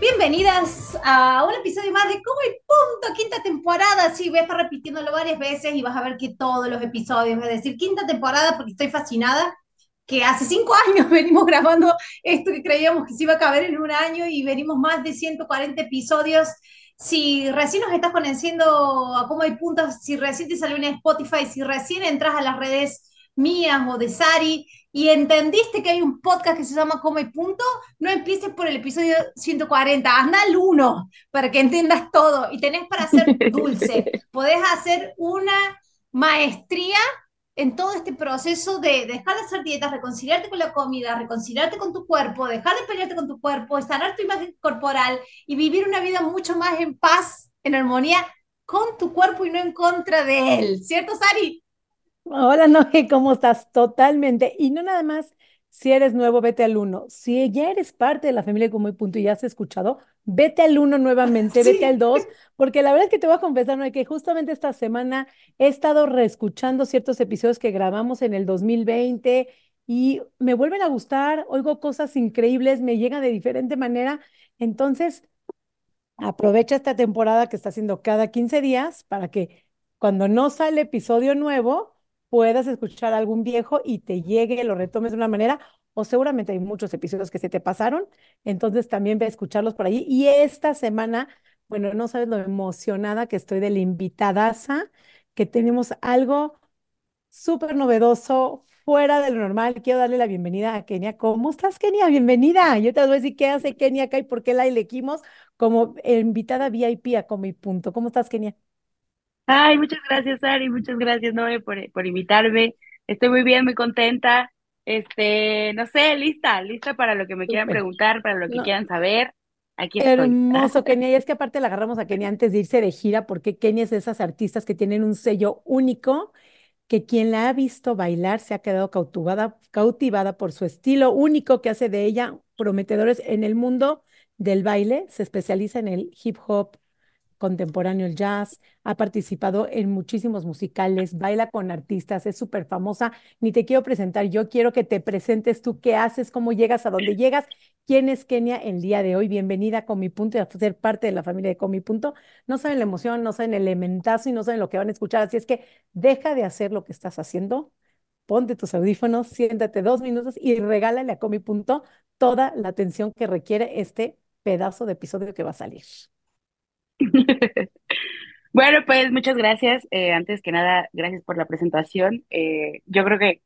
Bienvenidas a un episodio más de Coma y Punto, quinta temporada. Sí, voy a estar repitiéndolo varias veces y vas a ver que todos los episodios, a decir quinta temporada porque estoy fascinada, que hace cinco años venimos grabando esto que creíamos que se iba a caber en un año y venimos más de 140 episodios. Si recién nos estás conociendo a Coma y Punto, si recién te salió en Spotify, si recién entras a las redes mías o de Sari y entendiste que hay un podcast que se llama Come Punto, no empieces por el episodio 140, anda al 1 para que entiendas todo y tenés para hacer dulce. Podés hacer una maestría en todo este proceso de dejar de hacer dietas, reconciliarte con la comida, reconciliarte con tu cuerpo, dejar de pelearte con tu cuerpo, sanar tu imagen corporal y vivir una vida mucho más en paz, en armonía con tu cuerpo y no en contra de él. ¿Cierto, Sari? Hola, Noé, ¿cómo estás? Totalmente. Y no nada más, si eres nuevo, vete al uno. Si ya eres parte de la familia como punto y ya has escuchado, vete al uno nuevamente, vete al dos, porque la verdad es que te voy a confesar, Noé, que justamente esta semana he estado reescuchando ciertos episodios que grabamos en el 2020 y me vuelven a gustar, oigo cosas increíbles, me llegan de diferente manera. Entonces, aprovecha esta temporada que está haciendo cada 15 días para que cuando no sale episodio nuevo, puedas escuchar algún viejo y te llegue, lo retomes de una manera, o seguramente hay muchos episodios que se te pasaron, entonces también ve a escucharlos por allí. Y esta semana, bueno, no sabes lo emocionada que estoy de la invitadaza, que tenemos algo súper novedoso, fuera de lo normal. Quiero darle la bienvenida a Kenia. ¿Cómo estás, Kenia? Bienvenida. Yo te voy a decir qué hace Kenia acá y por qué la elegimos como invitada VIP a Come Punto. ¿Cómo estás, Kenia? Ay, muchas gracias, Ari, muchas gracias, Noé, por, por invitarme. Estoy muy bien, muy contenta. Este, no sé, lista, lista para lo que me quieran preguntar, para lo que quieran saber. Aquí estoy. Hermoso, Kenia. Y es que aparte la agarramos a Kenia antes de irse de gira, porque Kenia es de esas artistas que tienen un sello único, que quien la ha visto bailar se ha quedado cautivada, cautivada por su estilo único que hace de ella prometedores en el mundo del baile. Se especializa en el hip hop, contemporáneo, el jazz, ha participado en muchísimos musicales, baila con artistas, es súper famosa. Ni te quiero presentar, yo quiero que te presentes tú, qué haces, cómo llegas, a dónde llegas, quién es Kenia el día de hoy. Bienvenida a Comi Punto y a ser parte de la familia de Comi Punto. No saben la emoción, no saben el elementazo y no saben lo que van a escuchar, así es que deja de hacer lo que estás haciendo. Ponte tus audífonos, siéntate dos minutos y regálale a Comi Punto toda la atención que requiere este pedazo de episodio que va a salir. Bueno, pues muchas gracias. Eh, antes que nada, gracias por la presentación. Eh, yo creo que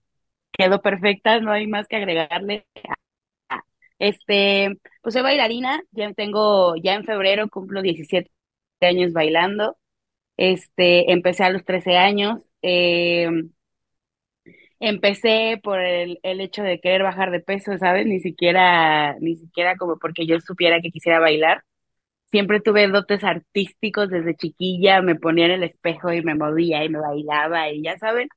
quedó perfecta, no hay más que agregarle. Este, pues soy bailarina, ya tengo, ya en febrero cumplo 17 años bailando. Este, empecé a los 13 años. Eh, empecé por el, el hecho de querer bajar de peso, ¿sabes? Ni siquiera, ni siquiera como porque yo supiera que quisiera bailar siempre tuve dotes artísticos desde chiquilla, me ponía en el espejo y me movía y me bailaba y ya saben,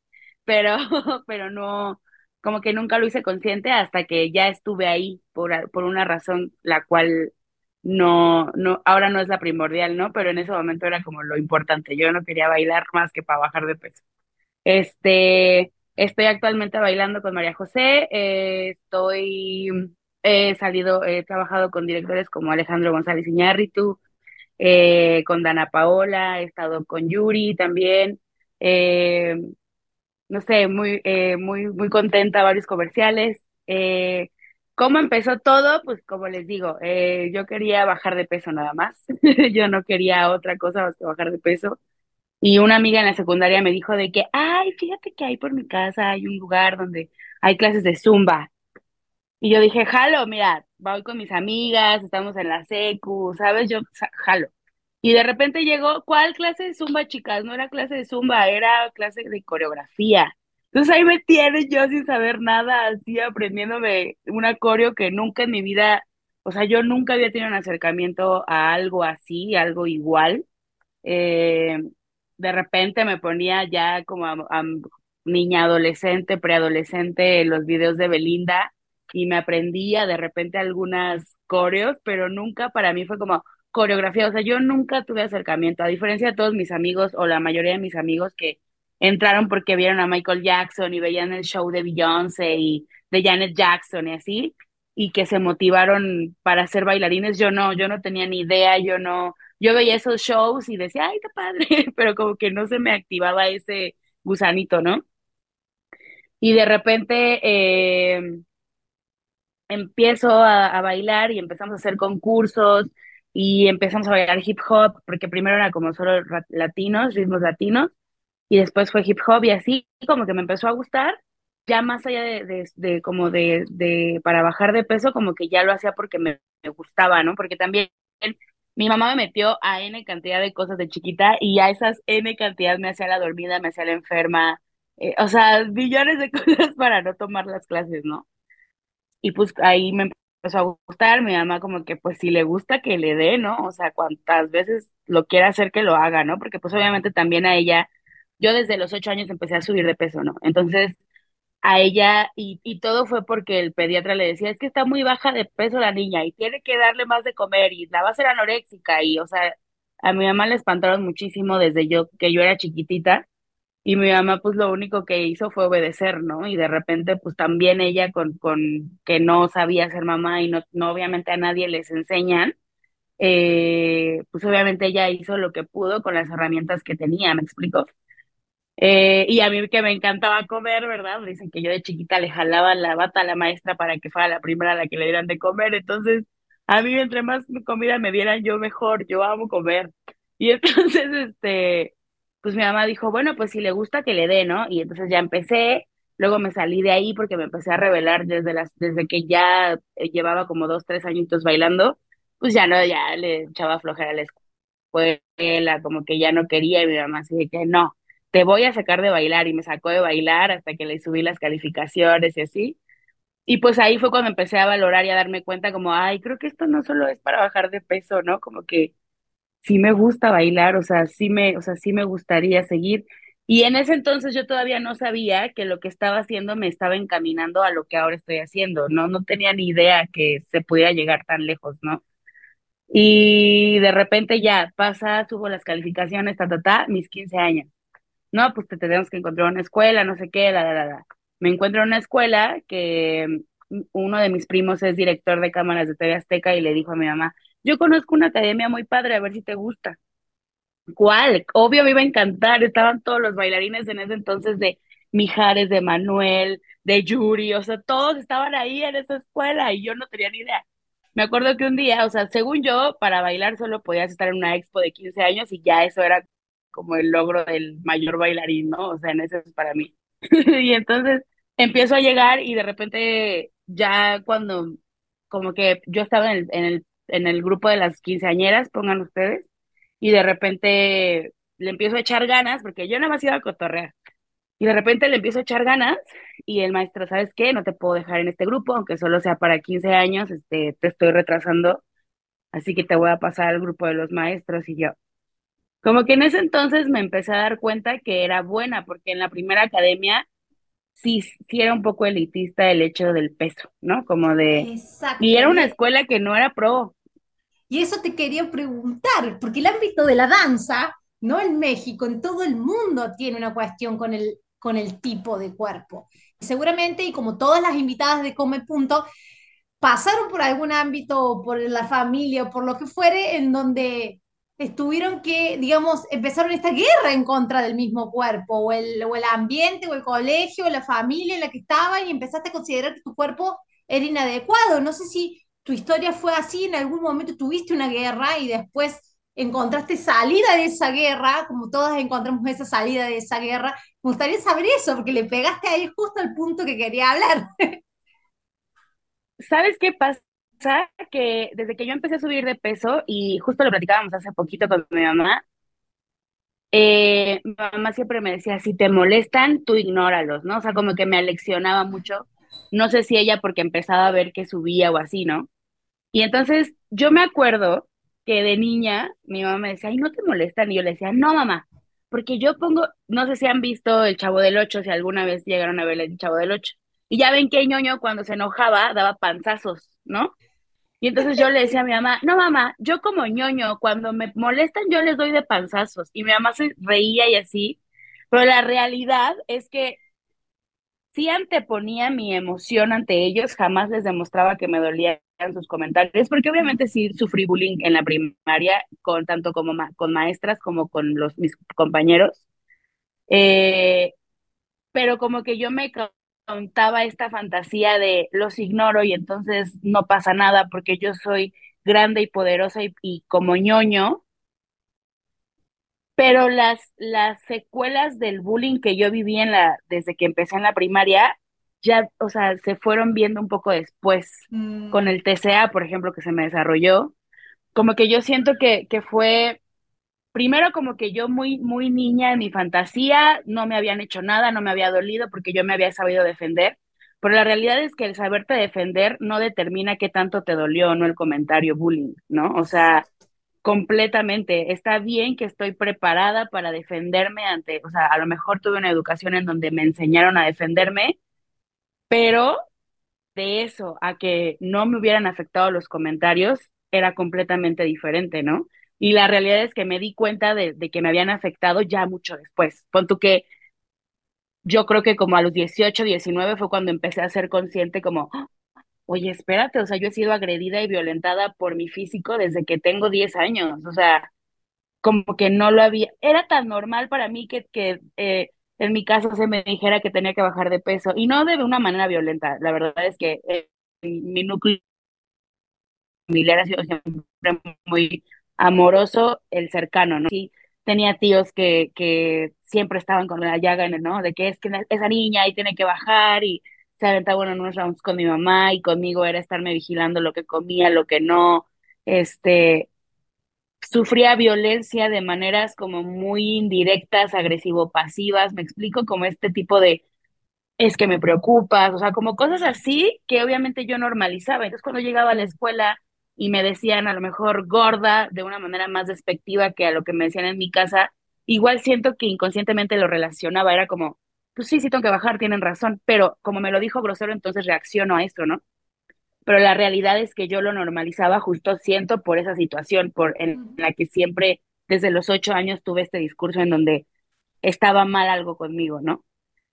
pero, pero no, como que nunca lo hice consciente hasta que ya estuve ahí por, por una razón la cual no, no, ahora no es la primordial, ¿no? Pero en ese momento era como lo importante. Yo no quería bailar más que para bajar de peso. Este, estoy actualmente bailando con María José, eh, estoy He salido, he trabajado con directores como Alejandro González Iñárritu, eh, con Dana Paola, he estado con Yuri también. Eh, no sé, muy, eh, muy, muy contenta, varios comerciales. ¿Cómo empezó todo? Pues como les digo, yo quería bajar de peso nada más. yo no quería otra cosa más que bajar de peso. Y una amiga en la secundaria me dijo de que, ay, fíjate que ahí por mi casa hay un lugar donde hay clases de zumba. Y yo dije, jalo, mira, voy con mis amigas, estamos en la secu, ¿sabes? Yo jalo. Y de repente llegó, ¿cuál clase de zumba, chicas? No era clase de zumba, era clase de coreografía. Entonces ahí me tienes yo sin saber nada, así aprendiéndome una coreo que nunca en mi vida, o sea, yo nunca había tenido un acercamiento a algo así, algo igual. Eh, de repente me ponía ya como niña adolescente, preadolescente, los videos de Belinda y me aprendía de repente algunas coreos, pero nunca para mí fue como coreografía, o sea, yo nunca tuve acercamiento, a diferencia de todos mis amigos o la mayoría de mis amigos que entraron porque vieron a Michael Jackson y veían el show de Beyoncé y de Janet Jackson y así, y que se motivaron para ser bailarines, yo no, yo no tenía ni idea, yo no, yo veía esos shows y decía, ay, qué padre, pero como que no se me activaba ese gusanito, ¿no? Y de repente eh, empiezo a, bailar y empezamos a hacer concursos y empezamos a bailar hip hop, porque primero era como solo latinos, ritmos latinos, y después fue hip hop y así como que me empezó a gustar, ya más allá de, de, como de, de, para bajar de peso, como que ya lo hacía porque me, me gustaba, ¿no? Porque también mi mamá me metió a N cantidad de cosas de chiquita y a esas N cantidad me hacía la dormida, me hacía la enferma, eh, o sea, millones de cosas para no tomar las clases, ¿no? Y pues ahí me empezó a gustar, mi mamá como que pues si le gusta que le dé, ¿no? O sea, cuantas veces lo quiera hacer que lo haga, ¿no? Porque pues obviamente también a ella, yo desde los ocho años empecé a subir de peso, ¿no? Entonces a ella, y, y todo fue porque el pediatra le decía, es que está muy baja de peso la niña y tiene que darle más de comer y la va a hacer anoréxica y, o sea, a mi mamá le espantaron muchísimo desde yo, que yo era chiquitita y mi mamá pues lo único que hizo fue obedecer, ¿no? Y de repente pues también ella con, con que no sabía ser mamá y no, no obviamente a nadie les enseñan, eh, pues obviamente ella hizo lo que pudo con las herramientas que tenía, ¿me explico? Eh, y a mí que me encantaba comer, ¿verdad? Dicen que yo de chiquita le jalaba la bata a la maestra para que fuera la primera a la que le dieran de comer. Entonces, a mí entre más comida me dieran, yo mejor, yo amo comer. Y entonces, este, pues mi mamá dijo, bueno, pues si le gusta que le dé, ¿no? Y entonces ya empecé, luego me salí de ahí porque me empecé a revelar desde las, desde que ya eh, llevaba como dos, tres añitos bailando, pues ya no, ya le echaba flojera a la escuela, como que ya no quería y mi mamá así que no te voy a sacar de bailar y me sacó de bailar hasta que le subí las calificaciones y así. Y pues ahí fue cuando empecé a valorar y a darme cuenta como, ay, creo que esto no solo es para bajar de peso, ¿no? Como que sí me gusta bailar, o sea, sí me, o sea, sí me gustaría seguir. Y en ese entonces yo todavía no sabía que lo que estaba haciendo me estaba encaminando a lo que ahora estoy haciendo, ¿no? No tenía ni idea que se pudiera llegar tan lejos, ¿no? Y de repente ya pasa, subo las calificaciones, ta, ta, ta, mis 15 años no, pues te tenemos que encontrar una escuela, no sé qué, la, la, la. Me encuentro en una escuela que mm, uno de mis primos es director de cámaras de TV Azteca y le dijo a mi mamá, yo conozco una academia muy padre, a ver si te gusta. ¿Cuál? Obvio me iba a encantar, estaban todos los bailarines en ese entonces de Mijares, de Manuel, de Yuri, o sea, todos estaban ahí en esa escuela y yo no tenía ni idea. Me acuerdo que un día, o sea, según yo, para bailar solo podías estar en una expo de 15 años y ya eso era como el logro del mayor bailarín, ¿no? O sea, en ese es para mí. Y entonces empiezo a llegar y de repente ya cuando como que yo estaba en el, en el, en el grupo de las quinceañeras, pongan ustedes, y de repente le empiezo a echar ganas, porque yo nada más iba a cotorrear, y de repente le empiezo a echar ganas y el maestro, ¿sabes qué? No te puedo dejar en este grupo, aunque solo sea para 15 años, este, te estoy retrasando, así que te voy a pasar al grupo de los maestros y yo. Como que en ese entonces me empecé a dar cuenta que era buena, porque en la primera academia sí, sí era un poco elitista el hecho del peso, ¿no? Como de... Y Exacto. era Y, una escuela que no era pro. Y eso te quería preguntar, porque el ámbito de la danza, no en México, en todo el mundo tiene una cuestión con el, con el tipo de cuerpo. Seguramente, y como todas las invitadas de Come Punto, pasaron por algún ámbito, por la familia o por lo que fuere, en donde estuvieron que, digamos, empezaron esta guerra en contra del mismo cuerpo, o el, o el ambiente, o el colegio, o la familia en la que estaban, y empezaste a considerar que tu cuerpo era inadecuado. No sé si tu historia fue así, en algún momento tuviste una guerra y después encontraste salida de esa guerra, como todas encontramos esa salida de esa guerra. Me gustaría saber eso, porque le pegaste ahí justo al punto que quería hablar. ¿Sabes qué pasa? Que desde que yo empecé a subir de peso, y justo lo platicábamos hace poquito con mi mamá, eh, mi mamá siempre me decía, si te molestan, tú ignóralos, ¿no? O sea, como que me aleccionaba mucho. No sé si ella porque empezaba a ver que subía o así, ¿no? Y entonces yo me acuerdo que de niña mi mamá me decía, ay, no te molestan. Y yo le decía, no, mamá, porque yo pongo, no sé si han visto El Chavo del Ocho, si alguna vez llegaron a ver El Chavo del Ocho. Y ya ven que ñoño cuando se enojaba daba panzazos, ¿no? Y entonces yo le decía a mi mamá, no mamá, yo como ñoño, cuando me molestan yo les doy de panzazos. Y mi mamá se reía y así, pero la realidad es que sí anteponía mi emoción ante ellos, jamás les demostraba que me dolían sus comentarios, porque obviamente sí sufrí bullying en la primaria, con tanto como con maestras como con los mis compañeros. Eh, pero como que yo me contaba esta fantasía de los ignoro y entonces no pasa nada porque yo soy grande y poderosa y, y como ñoño, pero las, las secuelas del bullying que yo viví en la, desde que empecé en la primaria, ya, o sea, se fueron viendo un poco después Mm, con el TCA, por ejemplo, que se me desarrolló. Como que yo siento que, que fue, primero como que yo muy, muy niña en mi fantasía, no me habían hecho nada, no me había dolido porque yo me había sabido defender, pero la realidad es que el saberte defender no determina qué tanto te dolió o no el comentario bullying, ¿no? O sea, completamente. Está bien que estoy preparada para defenderme ante, o sea, a lo mejor tuve una educación en donde me enseñaron a defenderme, pero de eso a que no me hubieran afectado los comentarios era completamente diferente, ¿no? Y la realidad es que me di cuenta de, que me habían afectado ya mucho después. Pon tú que yo creo que como a los 18, 19 fue cuando empecé a ser consciente como, oye, espérate, o sea, yo he sido agredida y violentada por mi físico desde que tengo 10 años, o sea, como que no lo había, era tan normal para mí que, que eh, en mi caso se me dijera que tenía que bajar de peso y no de una manera violenta, la verdad es que eh, mi núcleo familiar ha sido siempre muy amoroso, el cercano, ¿no? Sí, tenía tíos que, que siempre estaban con la llaga ¿no? De que es que esa niña ahí tiene que bajar y se aventaba en unos rounds con mi mamá y conmigo era estarme vigilando lo que comía, lo que no, este, sufría violencia de maneras como muy indirectas, agresivo-pasivas, me explico, como este tipo de, es que me preocupas, o sea, como cosas así que obviamente yo normalizaba. Entonces cuando llegaba a la escuela y me decían a lo mejor gorda de una manera más despectiva que a lo que me decían en mi casa, igual siento que inconscientemente lo relacionaba, era como, pues sí, sí tengo que bajar, tienen razón, pero como me lo dijo grosero, entonces reacciono a esto, ¿no? Pero la realidad es que yo lo normalizaba justo siento por esa situación, por en la que siempre desde los ocho años tuve este discurso en donde estaba mal algo conmigo, ¿no?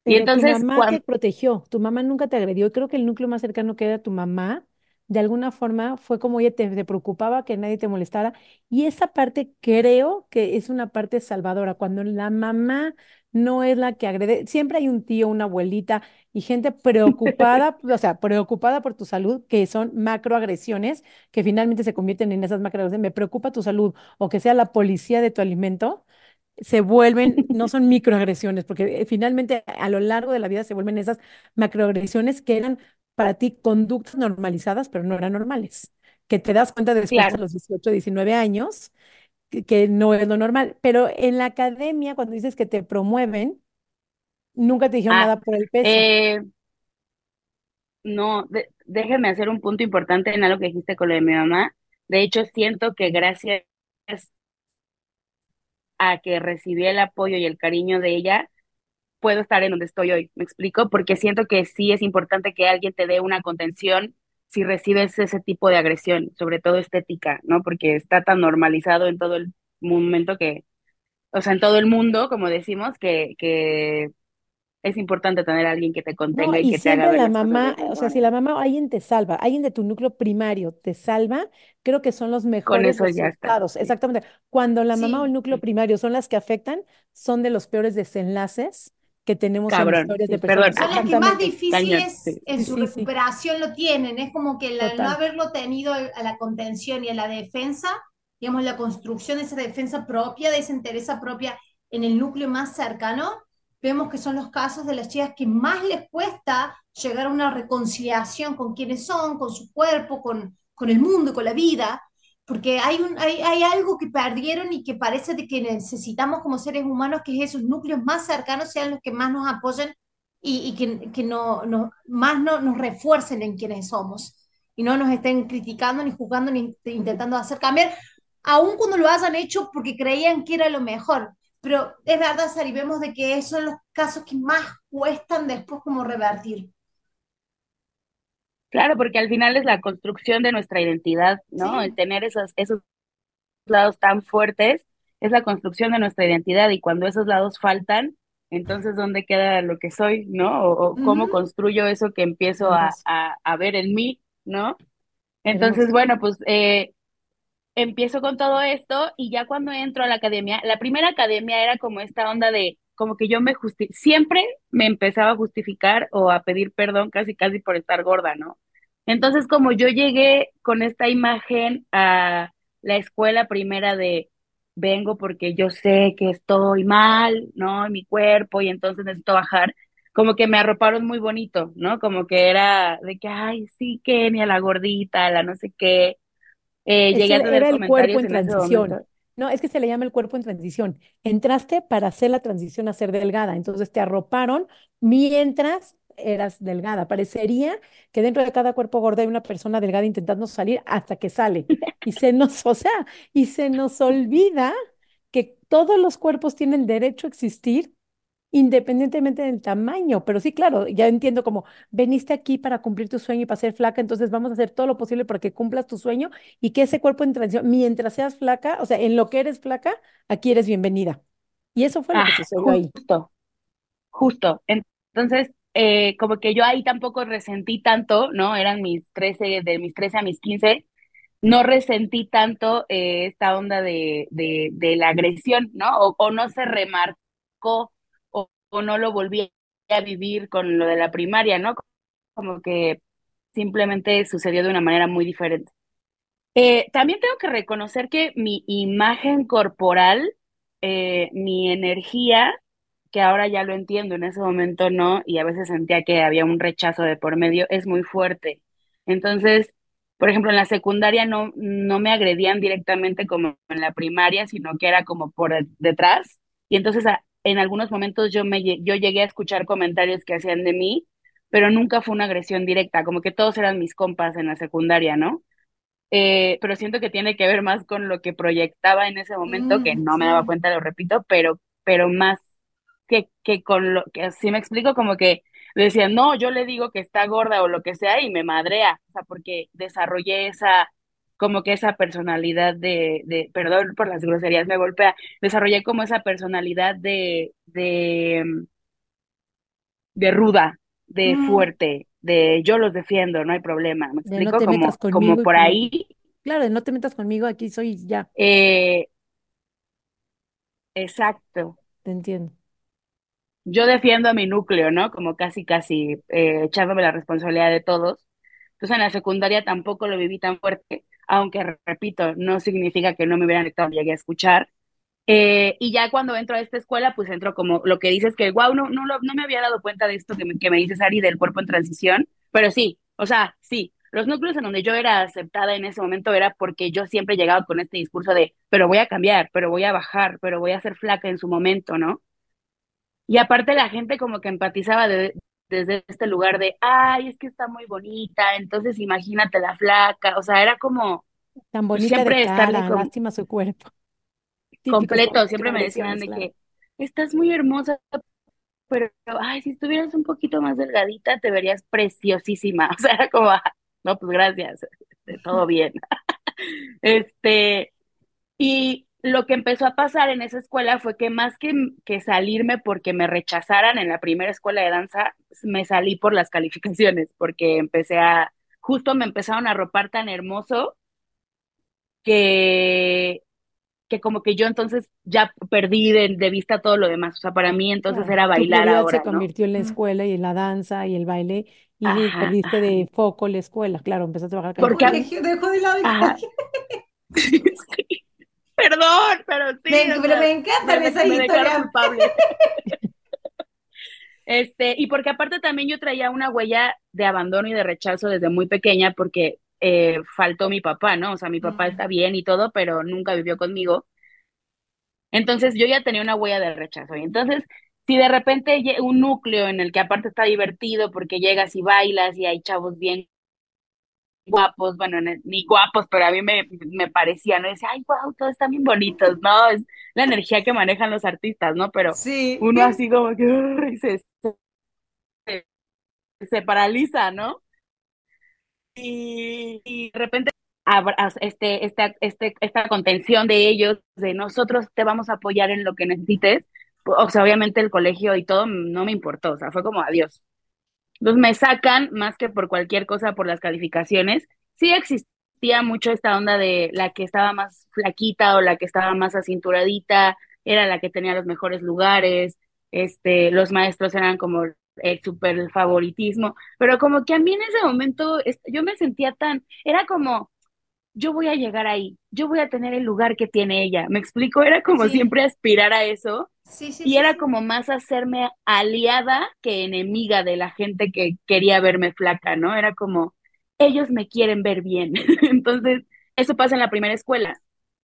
Y tu entonces mamá te cuando, protegió, tu mamá nunca te agredió. Creo que el núcleo más cercano que era tu mamá, de alguna forma fue como ella te, te preocupaba que nadie te molestara. Y esa parte creo que es una parte salvadora. Cuando la mamá no es la que agrede, siempre hay un tío, una abuelita y gente preocupada, o sea, preocupada por tu salud, que son macroagresiones, que finalmente se convierten en esas macroagresiones. Me preocupa tu salud, o que sea la policía de tu alimento se vuelven, no son microagresiones, porque eh, finalmente a lo largo de la vida se vuelven esas macroagresiones que eran para ti conductas normalizadas, pero no eran normales, que te das cuenta después a claro, los 18 19 años que, que no es lo normal. Pero en la academia, cuando dices que te promueven, nunca te dijeron ah, nada por el peso. eh, no, de- déjenme hacer un punto importante en algo que dijiste con lo de mi mamá. De hecho, siento que gracias a que recibí el apoyo y el cariño de ella, puedo estar en donde estoy hoy. ¿Me explico? Porque siento que sí es importante que alguien te dé una contención si recibes ese tipo de agresión, sobre todo estética, ¿no? Porque está tan normalizado en todo el momento que, o sea, en todo el mundo, como decimos, que, que es importante tener a alguien que te No, contenga y y que te haga siempre ver la las cosas de mamá, o sea, si la mamá o alguien te salva, alguien de tu núcleo primario te salva, creo que son los Con mejores eso ya está. resultados. Sí. Exactamente. Cuando la mamá o el sí, núcleo primario son las que afectan, son de los peores desenlaces que tenemos en Cabrón. historias de Sí, personas. perdón. son las que más Exactamente. difíciles en su sí, sí, recuperación lo tienen. Es como que el no total. haberlo tenido a la contención y a la defensa, digamos, la construcción de esa defensa propia, de esa entereza propia en el núcleo más cercano, vemos que son los casos de las chicas que más les cuesta llegar a una reconciliación con quienes son, con su cuerpo, con, con el mundo, con la vida, porque hay, un, hay, hay algo que perdieron y que parece de que necesitamos como seres humanos que esos núcleos más cercanos sean los que más nos apoyen y, y que, que no, no, más no, nos refuercen en quienes somos y no nos estén criticando, ni juzgando, ni intentando hacer cambiar, aun cuando lo hayan hecho porque creían que era lo mejor. Pero es verdad, Sari, vemos de que esos son los casos que más cuestan después como revertir. Claro, porque al final es la construcción de nuestra identidad, ¿no? El tener esos, esos lados tan fuertes es la construcción de nuestra identidad y cuando esos lados faltan, entonces ¿dónde queda lo que soy, ¿no? O, o cómo construyo eso que empiezo a, a, a ver en mí, ¿no? Entonces, bueno, pues eh, empiezo con todo esto y ya cuando entro a la academia, la primera academia era como esta onda de, como que yo me justi siempre me empezaba a justificar o a pedir perdón casi casi por estar gorda, ¿no? Entonces, como yo llegué con esta imagen a la escuela primera de vengo porque yo sé que estoy mal, ¿no? Mi cuerpo y entonces necesito bajar, como que me arroparon muy bonito, ¿no? Como que era de que, ay, sí, Kenia, la gordita, la no sé qué eh, llegué Ese a tener era el cuerpo en en transición. No, es que se le llama el cuerpo en transición. Entraste para hacer la transición a ser delgada, entonces te arroparon mientras eras delgada. Parecería que dentro de cada cuerpo gordo hay una persona delgada intentando salir hasta que sale. Y se nos, o sea, y se nos olvida que todos los cuerpos tienen derecho a existir independientemente del tamaño. Pero sí, claro, ya entiendo como veniste aquí para cumplir tu sueño y para ser flaca, entonces vamos a hacer todo lo posible para que cumplas tu sueño y que ese cuerpo en transición, mientras seas flaca, o sea, en lo que eres flaca, aquí eres bienvenida. Y eso fue lo Ah, que sucedió ahí. justo, justo. Entonces, eh, como que yo ahí tampoco resentí tanto, ¿no? Eran mis 13 de mis 13 a mis 15 no resentí tanto eh, esta onda de, de, de la agresión, ¿no? O, o no se remarcó no lo volví a vivir con lo de la primaria, ¿no? Como que simplemente sucedió de una manera muy diferente. Eh, también tengo que reconocer que mi imagen corporal, eh, mi energía, que ahora ya lo entiendo, en ese momento no, y a veces sentía que había un rechazo de por medio, es muy fuerte. Entonces, por ejemplo, en la secundaria no, no me agredían directamente como en la primaria, sino que era como por detrás. Y entonces a- en algunos momentos yo, me, yo llegué a escuchar comentarios que hacían de mí, pero nunca fue una agresión directa, como que todos eran mis compas en la secundaria, ¿no? eh, pero siento que tiene que ver más con lo que proyectaba en ese momento, que Mm, no me daba cuenta, lo repito, pero, pero más que, que con lo que así me explico, como que decían, no, yo le digo que está gorda o lo que sea y me madrea, o sea, porque desarrollé esa, como que esa personalidad de, de, perdón por las groserías, me golpea, desarrollé como esa personalidad de, de, de ruda, de Mm, fuerte, de yo los defiendo, no hay problema, me no explico, te metas como, como por ahí claro, no te metas conmigo, aquí soy ya, Eh, exacto. te entiendo. Yo defiendo a mi núcleo, ¿no? Como casi, casi eh, echándome la responsabilidad de todos. Entonces en la secundaria tampoco lo viví tan fuerte, aunque repito, no significa que no me hubieran estado, llegué a escuchar. Eh, y ya cuando entro a esta escuela, pues entro como lo que dices que, wow, no, no, no me había dado cuenta de esto que me, que me dices, Ari, del cuerpo en transición, pero sí, o sea, sí, los núcleos en donde yo era aceptada en ese momento era porque yo siempre llegaba con este discurso de, pero voy a cambiar, pero voy a bajar, pero voy a ser flaca en su momento, ¿no? Y aparte la gente como que empatizaba de- desde este lugar de, ay, es que está muy bonita, entonces imagínate la flaca, o sea, era como, Tan pues bonita de siempre estarle cara, con, lástima su cuerpo. Completo, de siempre me decían de claro. que estás muy hermosa, pero, ay, si estuvieras un poquito más delgadita, te verías preciosísima. O sea, era como, "Ah, no, pues gracias, todo bien. Este, y lo que empezó a pasar en esa escuela fue que más que, que salirme porque me rechazaran en la primera escuela de danza, me salí por las calificaciones, porque empecé a, justo me empezaron a ropar tan hermoso que, que como que yo entonces ya perdí de, de vista todo lo demás. O sea, para mí entonces Claro. era Tu bailar se ahora, ¿no? convirtió en la escuela y en la danza y el baile y Ajá, perdiste ajá. de foco la escuela. Claro, empezaste a bajar Porque, dejó de lado sí, perdón, pero Me, sí, o pero sea, me me, encantan esas me historias. Este, y porque aparte también yo traía una huella de abandono y de rechazo desde muy pequeña porque eh, faltó mi papá, ¿no? O sea, mi papá está bien y todo, pero nunca vivió conmigo. Entonces yo ya tenía una huella de rechazo. Y entonces, si de repente un núcleo en el que aparte está divertido porque llegas y bailas y hay chavos bien guapos, bueno, ni guapos, pero a mí me, me parecía, ¿no? Decía, ay, wow, todos están bien bonitos, ¿no? Es la energía que manejan los artistas, ¿no? Pero Sí. uno así como que se, se, se paraliza, ¿no? Y, y de repente este, esta, este, esta contención de ellos, de nosotros te vamos a apoyar en lo que necesites, o sea, obviamente el colegio y todo no me importó, o sea, fue como adiós. Entonces me sacan más que por cualquier cosa, por las calificaciones. Sí existía mucho esta onda de la que estaba más flaquita o la que estaba más acinturadita, era la que tenía los mejores lugares, este, los maestros eran como el super favoritismo, pero como que a mí en ese momento yo me sentía tan, era como, yo voy a llegar ahí, yo voy a tener el lugar que tiene ella. ¿Me explico? Era como Sí, siempre aspirar a eso sí, sí, y sí, era como más hacerme aliada que enemiga de la gente que quería verme flaca, ¿no? Era como, ellos me quieren ver bien. Entonces, eso pasa en la primera escuela,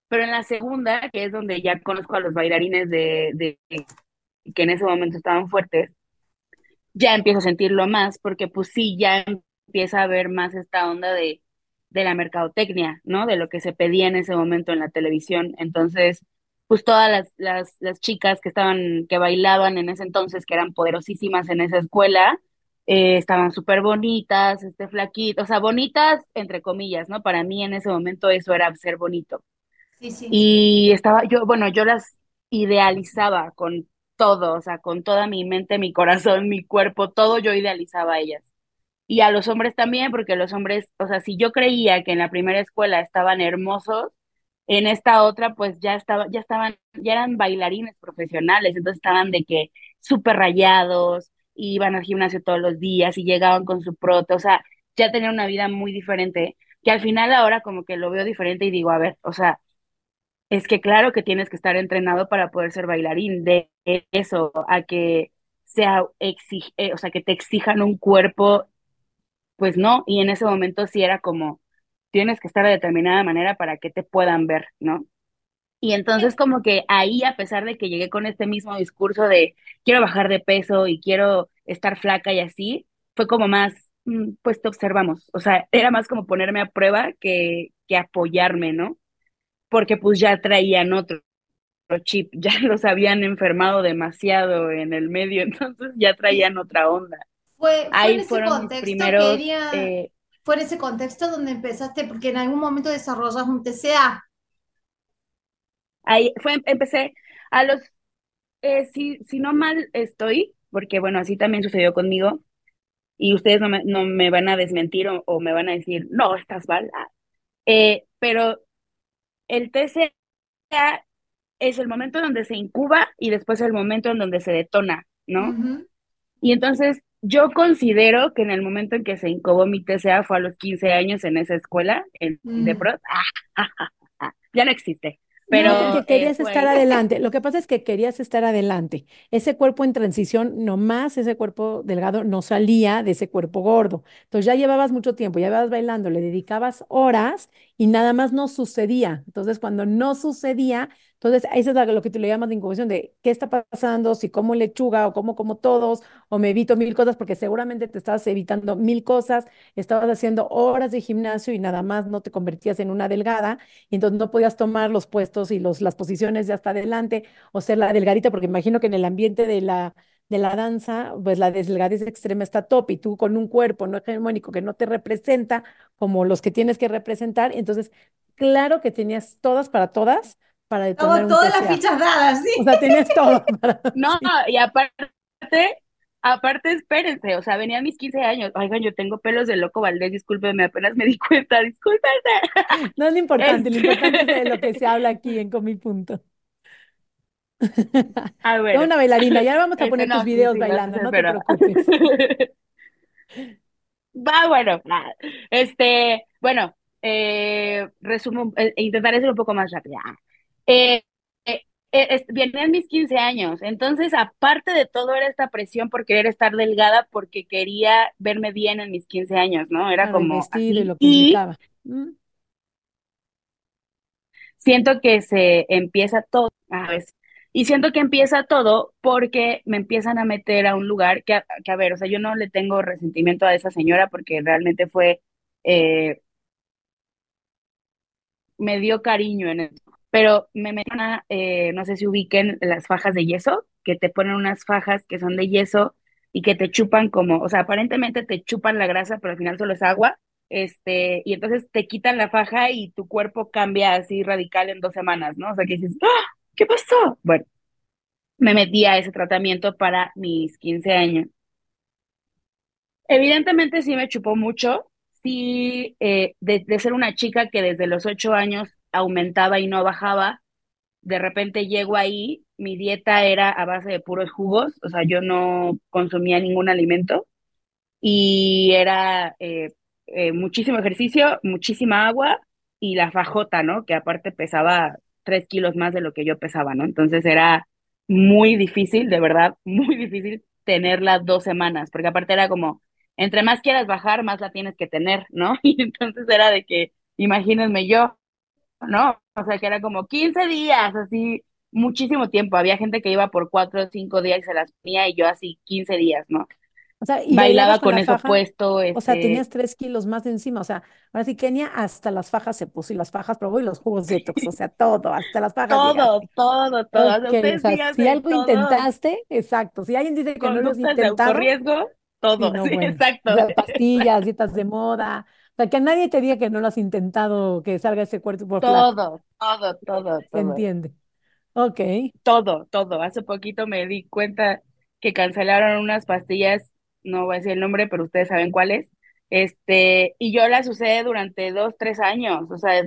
pero en la segunda, que es donde ya conozco a los bailarines de, de que en ese momento estaban fuertes, ya empiezo a sentirlo más, porque pues sí, ya empieza a ver más esta onda de, de la mercadotecnia, ¿no? De lo que se pedía en ese momento en la televisión. Entonces, pues todas las, las, las chicas que estaban, que bailaban en ese entonces, que eran poderosísimas en esa escuela, eh, estaban súper bonitas, este flaquito, o sea, bonitas entre comillas, ¿no? Para mí en ese momento eso era ser bonito. Sí, sí. Y estaba, yo, bueno, yo las idealizaba con todo, o sea, con toda mi mente, mi corazón, mi cuerpo, todo yo idealizaba a ellas. Y a los hombres también, porque los hombres, o sea, si yo creía que en la primera escuela estaban hermosos, en esta otra, pues ya estaba, ya estaban, ya eran bailarines profesionales, entonces estaban de que súper rayados, iban al gimnasio todos los días y llegaban con su prote, o sea, ya tenían una vida muy diferente, que al final ahora como que lo veo diferente y digo, a ver, o sea, es que claro que tienes que estar entrenado para poder ser bailarín, de eso a que sea exig eh, o sea, que te exijan un cuerpo, pues no, y en ese momento sí era como, tienes que estar de determinada manera para que te puedan ver, ¿no? Y entonces como que ahí, a pesar de que llegué con este mismo discurso de quiero bajar de peso y quiero estar flaca y así, fue como más, mm, pues te observamos, o sea, era más como ponerme a prueba que, que apoyarme, ¿no? Porque pues ya traían otro chip, ya los habían enfermado demasiado en el medio, entonces ya traían otra onda. fue, fue Ahí ese fueron mis primeros, eh, fue en ese contexto donde empezaste, porque en algún momento desarrollas un TCA. ahí fue, empecé a los, eh, si, si no mal estoy, porque bueno, así también sucedió conmigo, y ustedes no me, no me van a desmentir o, o me van a decir, no, estás mal, eh, pero el TCA es el momento donde se incuba y después el momento en donde se detona, ¿no? Y entonces yo considero que en el momento en que se incubó mi TCA fue a los 15 años en esa escuela, en Mm. Ya no existe, No, pero porque eh, querías fue estar adelante. Lo que pasa es que querías estar adelante. Ese cuerpo en transición, nomás ese cuerpo delgado no salía de ese cuerpo gordo. Entonces ya llevabas mucho tiempo, ya llevabas bailando, le dedicabas horas y nada más no sucedía. Entonces, cuando no sucedía, entonces eso es lo que tú le llamas de incubación de qué está pasando, si como lechuga o como como todos, o me evito mil cosas, porque seguramente te estabas evitando mil cosas, estabas haciendo horas de gimnasio y nada más no te convertías en una delgada y entonces no podías tomar los puestos y los, las posiciones de hasta adelante o ser la delgadita, porque imagino que en el ambiente de la, de la danza, pues la delgadez extrema está top y tú con un cuerpo no hegemónico que no te representa como los que tienes que representar, entonces claro que tenías todas para todas para detonar todas las fichas dadas, O ¿sí? sea, tenías todo para, No, y aparte, aparte, espérense, o sea, venían mis 15 años, oigan, yo tengo pelos de loco Valdés, discúlpenme, apenas me di cuenta, discúlpenme. No es lo importante, lo importante es de lo que Este, se habla aquí en Comi Punto. A Toda ver, una bailarina, ya vamos a poner tus no, videos sí, bailando, sé, no te pero preocupes. Va, bueno, nada. Este, bueno, eh, resumo, eh, intentaré ser un poco más rápida. Eh, eh, eh, es- vienen mis 15 años, entonces aparte de todo era esta presión por querer estar delgada porque quería verme bien en mis 15 años, ¿no? Era Claro, como así. lo que Y. Mm. siento que se empieza todo, a veces, y siento que empieza todo porque me empiezan a meter a un lugar que, a- ver, o sea, yo no le tengo resentimiento a esa señora porque realmente fue, eh, me dio cariño en eso. Pero me metieron a, eh, no sé si ubiquen las fajas de yeso, que te ponen unas fajas que son de yeso y que te chupan como, o sea, aparentemente te chupan la grasa, pero al final solo es agua, este, y entonces te quitan la faja y tu cuerpo cambia así radical en dos semanas, ¿no? O sea, que dices, ¡Ah! ¿Qué pasó? Bueno, me metí a ese tratamiento para mis 15 años. Evidentemente sí me chupó mucho, sí, eh, de, ser una chica que desde los 8 años aumentaba y no bajaba, de repente llego ahí, mi dieta era a base de puros jugos, o sea, yo no consumía ningún alimento y era eh, eh, muchísimo ejercicio, muchísima agua y la fajota, ¿no? Que aparte pesaba tres kilos más de lo que yo pesaba, ¿no? Entonces era muy difícil, de verdad, muy difícil tenerla dos semanas, porque aparte era como, entre más quieras bajar, más la tienes que tener, ¿no? Y entonces era de que, imagínense yo, ¿no? O sea, que era como 15 días, así, muchísimo tiempo. Había gente que iba por cuatro o cinco días y se las ponía y yo así 15 días, ¿no? O sea, y Bailaba con con eso faja, puesto, o sea, este, tenías tres kilos más de encima, o sea, ahora sí Kenia hasta las fajas se puso y las fajas probó y los jugos detox, o sea, todo, hasta las fajas todo, llegaste. todo, todo. O Ok, sea, o ustedes sea, si algo todo, intentaste, exacto, si alguien dice que no lo has conductas de intentado, autorriesgo, sí, todo, no, sí, bueno, exacto, pastillas, dietas de moda, o sea, que a nadie te diga que no lo has intentado, que salga ese cuerpo flaco, Todo, todo, todo, se todo, entiende. Ok, todo, todo. Hace poquito me di cuenta que cancelaron unas pastillas, no voy a decir el nombre, pero ustedes saben cuáles. Este, y yo las usé durante dos, tres años, o sea,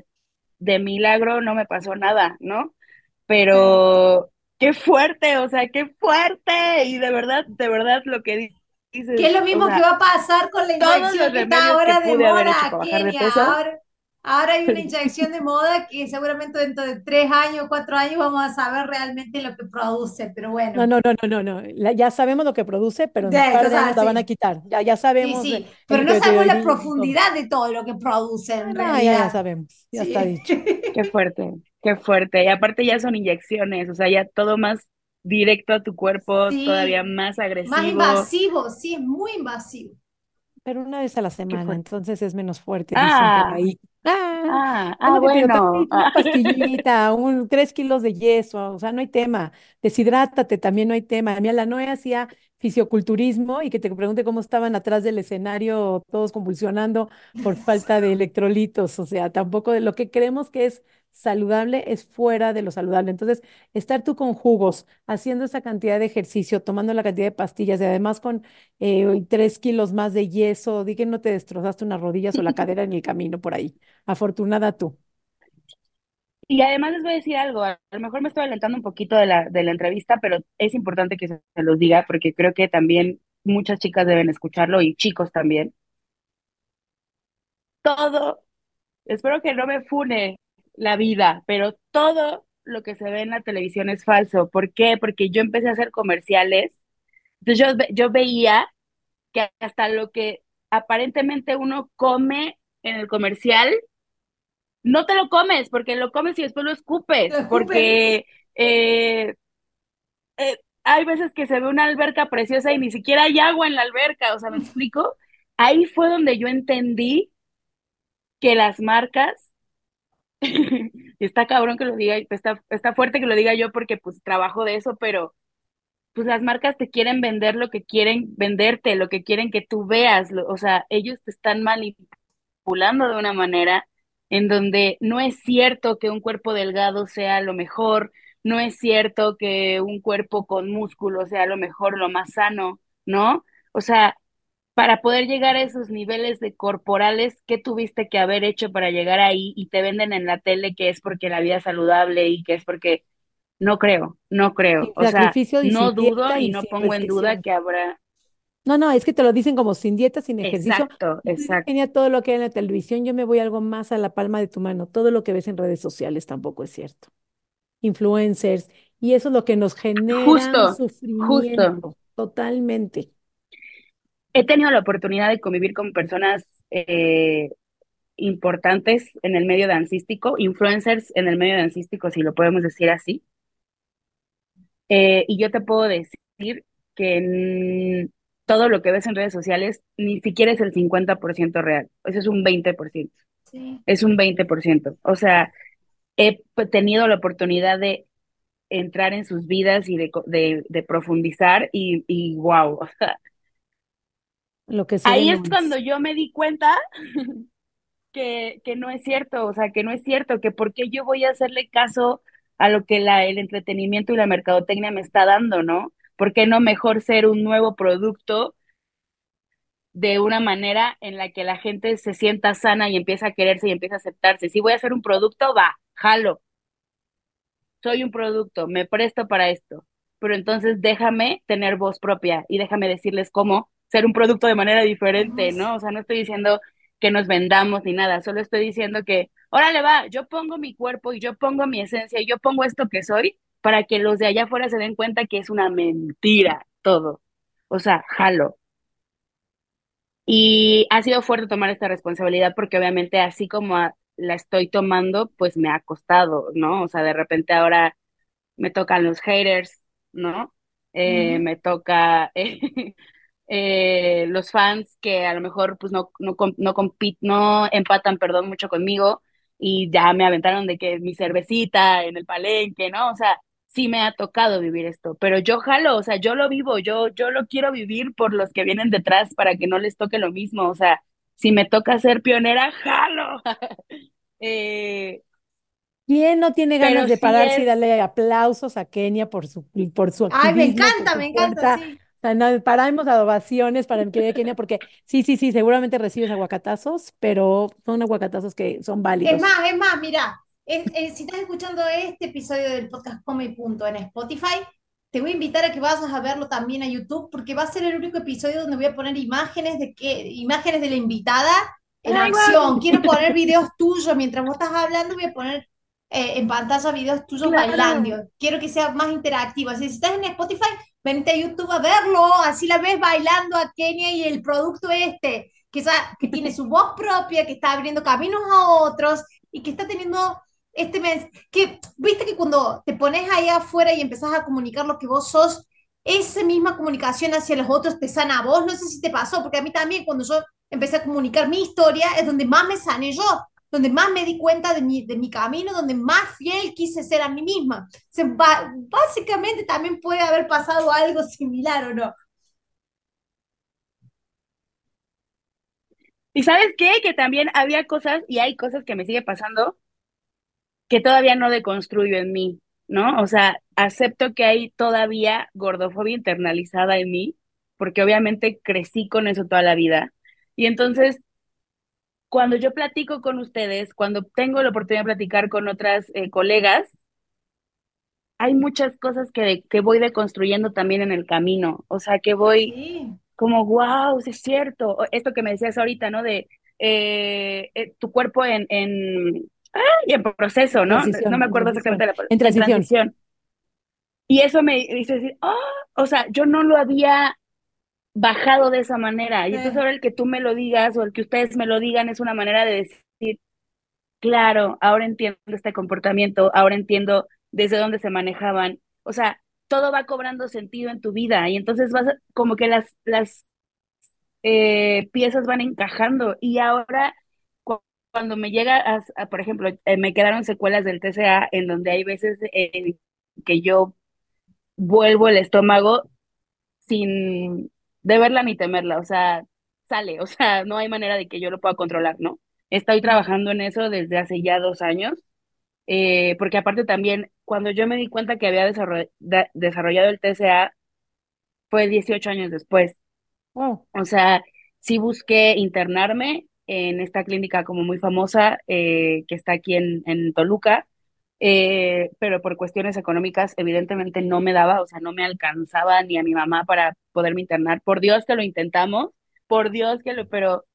de milagro no me pasó nada, ¿no? Pero qué fuerte, o sea, qué fuerte. Y de verdad, de verdad lo que di- Que es lo o mismo que va a pasar con la inyección que está que ahora de moda, Kenia. Ahora, ahora hay una inyección de moda que seguramente dentro de tres años, cuatro años vamos a saber realmente lo que produce. Pero no, bueno, no, no, no, no, no, la- ya sabemos lo que produce, pero en un de, par o de años sea, la van a sí, quitar, ya, ya sí, sabemos el, sí. Pero el no sabemos la profundidad de todo lo que produce Ah, en no, ya, ya realidad. sabemos, ya está Sí. dicho. Qué fuerte, qué fuerte. Y aparte ya son inyecciones, o sea, ya todo más directo a tu cuerpo, todavía Sí, más más agresivo. invasivo, sí, es muy invasivo. Pero una vez a la semana, entonces es menos fuerte, dicen por Ah, ahí. Ah, ah, ah, bueno. una pastillita, un tres kilos de yeso, o sea, no hay tema. Deshidrátate, también no hay tema. Mira, la Noé hacía fisioculturismo y que te pregunte cómo estaban atrás del escenario todos convulsionando por falta de electrolitos, o sea, tampoco de lo que creemos que es saludable es fuera de lo saludable. Entonces, estar tú con jugos, haciendo esa cantidad de ejercicio, tomando la cantidad de pastillas y además con eh, tres kilos más de yeso, di que no te destrozaste unas rodillas o la cadera en el camino por ahí. Afortunada tú. Y además les voy a decir algo, a lo mejor me estoy adelantando un poquito de la, de la entrevista, pero es importante que se, los diga porque creo que también muchas chicas deben escucharlo y chicos también. Todo, espero que no me fune la vida, pero todo lo que se ve en la televisión es falso. ¿Por qué? Porque yo empecé a hacer comerciales, entonces yo, yo veía que hasta lo que aparentemente uno come en el comercial, no te lo comes, porque lo comes y después lo escupes, porque eh, eh, hay veces que se ve una alberca preciosa y ni siquiera hay agua en la alberca, o sea, ¿me explico? Ahí fue donde yo entendí que las marcas, y está cabrón que lo diga, está, está fuerte que lo diga yo porque pues trabajo de eso, pero pues las marcas te quieren vender lo que quieren venderte, lo que quieren que tú veas, lo- o sea, ellos te están manipulando de una manera en donde no es cierto que un cuerpo delgado sea lo mejor, no es cierto que un cuerpo con músculo sea lo mejor, lo más sano, ¿no? O sea, para poder llegar a esos niveles de corporales, ¿qué tuviste que haber hecho para llegar ahí? Y te venden en la tele que es porque la vida es saludable y que es porque no creo, no creo. O sea, no dudo y no pongo en duda que habrá. No, no, es que te lo dicen como sin dieta, sin ejercicio. Exacto, exacto. Kenia, todo lo que hay en la televisión, yo me voy algo más a la palma de tu mano. Todo lo que ves en redes sociales tampoco es cierto. Influencers, y eso es lo que nos genera Justo, justo. sufrimiento, totalmente. He tenido la oportunidad de convivir con personas eh, importantes en el medio dancístico, influencers en el medio dancístico, si lo podemos decir así. Eh, y yo te puedo decir que todo lo que ves en redes sociales ni siquiera es el 50% real, eso es un 20%. Sí. es un 20%. O sea, he tenido la oportunidad de entrar en sus vidas y de, de, de profundizar y, y wow, o sea, Lo que ahí es. cuando yo me di cuenta que, que no es cierto, o sea, que no es cierto, que por qué yo voy a hacerle caso a lo que la, el entretenimiento y la mercadotecnia me está dando, ¿no? ¿Por qué no mejor ser un nuevo producto de una manera en la que la gente se sienta sana y empieza a quererse y empieza a aceptarse? Si voy a hacer un producto, va, jalo, soy un producto, me presto para esto, pero entonces déjame tener voz propia y déjame decirles cómo ser un producto de manera diferente, ¿no? O sea, no estoy diciendo que nos vendamos ni nada, solo estoy diciendo que, órale va, yo pongo mi cuerpo y yo pongo mi esencia y yo pongo esto que soy para que los de allá afuera se den cuenta que es una mentira todo. O sea, jalo. Y ha sido fuerte tomar esta responsabilidad porque obviamente así como a- la estoy tomando, pues me ha costado, ¿no? O sea, de repente ahora me tocan los haters, ¿no? Eh, me toca eh, eh, los fans que a lo mejor pues no, no, no compit- no empatan, perdón, mucho conmigo y ya me aventaron de que mi cervecita en el palenque, ¿no? O sea, sí me ha tocado vivir esto, pero yo jalo, o sea, yo lo vivo, yo, yo lo quiero vivir por los que vienen detrás para que no les toque lo mismo, o sea, si me toca ser pionera, jalo. Eh, ¿Quién no tiene ganas de sí pararse y es darle aplausos a Kenia por su, por su Ay, me encanta, me encanta, sí. O sea, no, paramos a ovaciones para mi querida Kenia, porque sí, sí, sí, seguramente recibes aguacatazos, pero son aguacatazos que son Es válidos. más, es más, mira, es- es- si estás escuchando este episodio del podcast Come Punto en Spotify, te voy a invitar a que vayas a verlo también a YouTube, porque va a ser el único episodio donde voy a poner imágenes de que, imágenes de la invitada en ¡Ay, acción. Quiero poner videos tuyos mientras vos estás hablando, voy a poner eh, en pantalla videos tuyos Claro. bailando. Quiero que sea más interactivo. Así que si estás en Spotify, vente a YouTube a verlo, así la ves bailando a Kenia y el producto este, que, ya, que tiene su voz propia, que está abriendo caminos a otros y que está teniendo este mes, que viste que cuando te pones ahí afuera y empezás a comunicar lo que vos sos, esa misma comunicación hacia los otros te sana a vos, no sé si te pasó, porque a mí también cuando yo empecé a comunicar mi historia es donde más me sané yo, donde más me di cuenta de mi, de mi camino, donde más fiel quise ser a mí misma. O sea, básicamente también puede haber pasado algo similar o no. ¿Y sabes qué? Que también había cosas y hay cosas que me sigue pasando que todavía no deconstruyo en mí, ¿no? O sea, acepto que hay todavía gordofobia internalizada en mí, porque obviamente crecí con eso toda la vida. Y entonces, cuando yo platico con ustedes, cuando tengo la oportunidad de platicar con otras eh, colegas, hay muchas cosas que, que voy deconstruyendo también en el camino. O sea, que voy Sí, como, wow, sí es cierto. Esto que me decías ahorita, ¿no? De eh, eh, tu cuerpo en, en, ay, en proceso, ¿no? No me acuerdo exactamente la palabra, En transición. transición. Y eso me hizo decir, oh, o sea, yo no lo había bajado de esa manera. Y entonces ahora el que tú me lo digas o el que ustedes me lo digan es una manera de decir, claro, ahora entiendo este comportamiento, ahora entiendo desde dónde se manejaban. O sea, todo va cobrando sentido en tu vida y entonces vas a- como que las, las eh, piezas van encajando. Y ahora, cuando me llega a, a, por ejemplo, eh, me quedaron secuelas del TCA en donde hay veces que yo vuelvo el estómago sin deberla ni temerla, o sea, sale, o sea, no hay manera de que yo lo pueda controlar, ¿no? Estoy trabajando en eso desde hace ya dos años, eh, porque aparte también, cuando yo me di cuenta que había desarrollado el TCA, fue 18 años después. Wow. O sea, sí busqué internarme en esta clínica como muy famosa eh, que está aquí en, en Toluca, eh, pero por cuestiones económicas evidentemente no me daba, o sea, no me alcanzaba ni a mi mamá para poderme internar. Por Dios que lo intentamos, por Dios que lo, pero,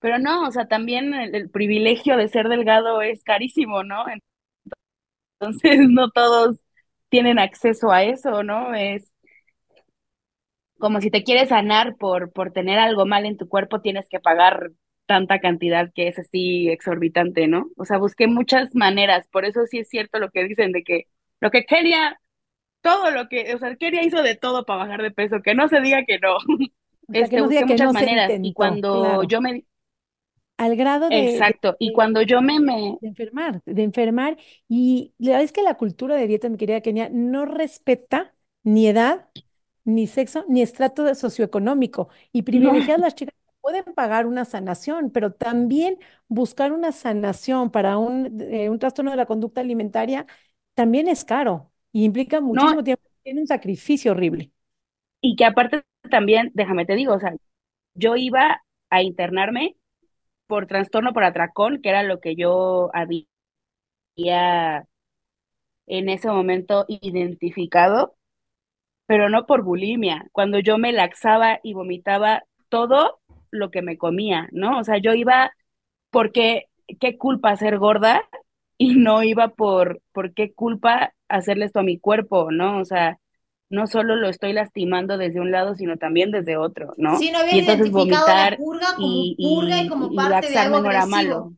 pero no, o sea, también el, el privilegio de ser delgado es carísimo, ¿no? Entonces no todos tienen acceso a eso, ¿no? Es como si te quieres sanar por, por tener algo mal en tu cuerpo, tienes que pagar tanta cantidad que es así exorbitante, ¿no? O sea, busqué muchas maneras, por eso sí es cierto lo que dicen de que lo que quería, todo lo que, o sea, quería hizo de todo para bajar de peso, que no se diga que no. O sea, que Este, no diga busqué que muchas no maneras y cuando claro. yo me, al grado de, de- Exacto. Y cuando yo me, me, de enfermar, de enfermar. Y la verdad es que la cultura de dieta, mi querida Kenia, no respeta ni edad, ni sexo, ni estrato socioeconómico. Y no, privilegiar a las chicas que pueden pagar una sanación, pero también buscar una sanación para un, eh, un trastorno de la conducta alimentaria también es caro y implica no, muchísimo tiempo. Tiene un sacrificio horrible. y que aparte también, déjame te digo, o sea, yo iba a internarme por trastorno por atracón, que era lo que yo había en ese momento identificado, pero no por bulimia, cuando yo me laxaba y vomitaba todo lo que me comía, ¿no? O sea, yo iba porque qué culpa ser gorda y no iba por, por qué culpa hacerle esto a mi cuerpo, ¿no? O sea, no solo lo estoy lastimando desde un lado, sino también desde otro, ¿no? Sí, no Y habías entonces identificado la vomitar purga como y, purga y como y, y parte de algo no era malo.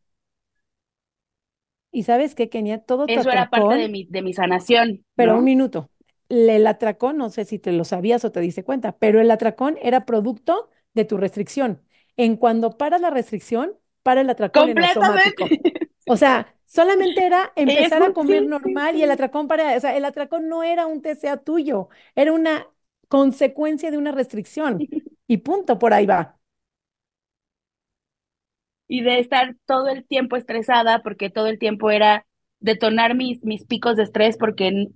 Y sabes qué, Kenia, todo Eso era parte de atracón mi, de mi sanación, Pero un ¿no? minuto. El atracón, no sé si te lo sabías o te diste cuenta, pero el atracón era producto de tu restricción. En cuando paras la restricción, para el atracón en automático. Completamente. O sea, solamente era empezar a comer normal y el atracón para, o sea, el atracón no era un TCA tuyo, era una consecuencia de una restricción. Y punto, por ahí va. y de estar todo el tiempo estresada porque todo el tiempo era detonar mis, mis picos de estrés porque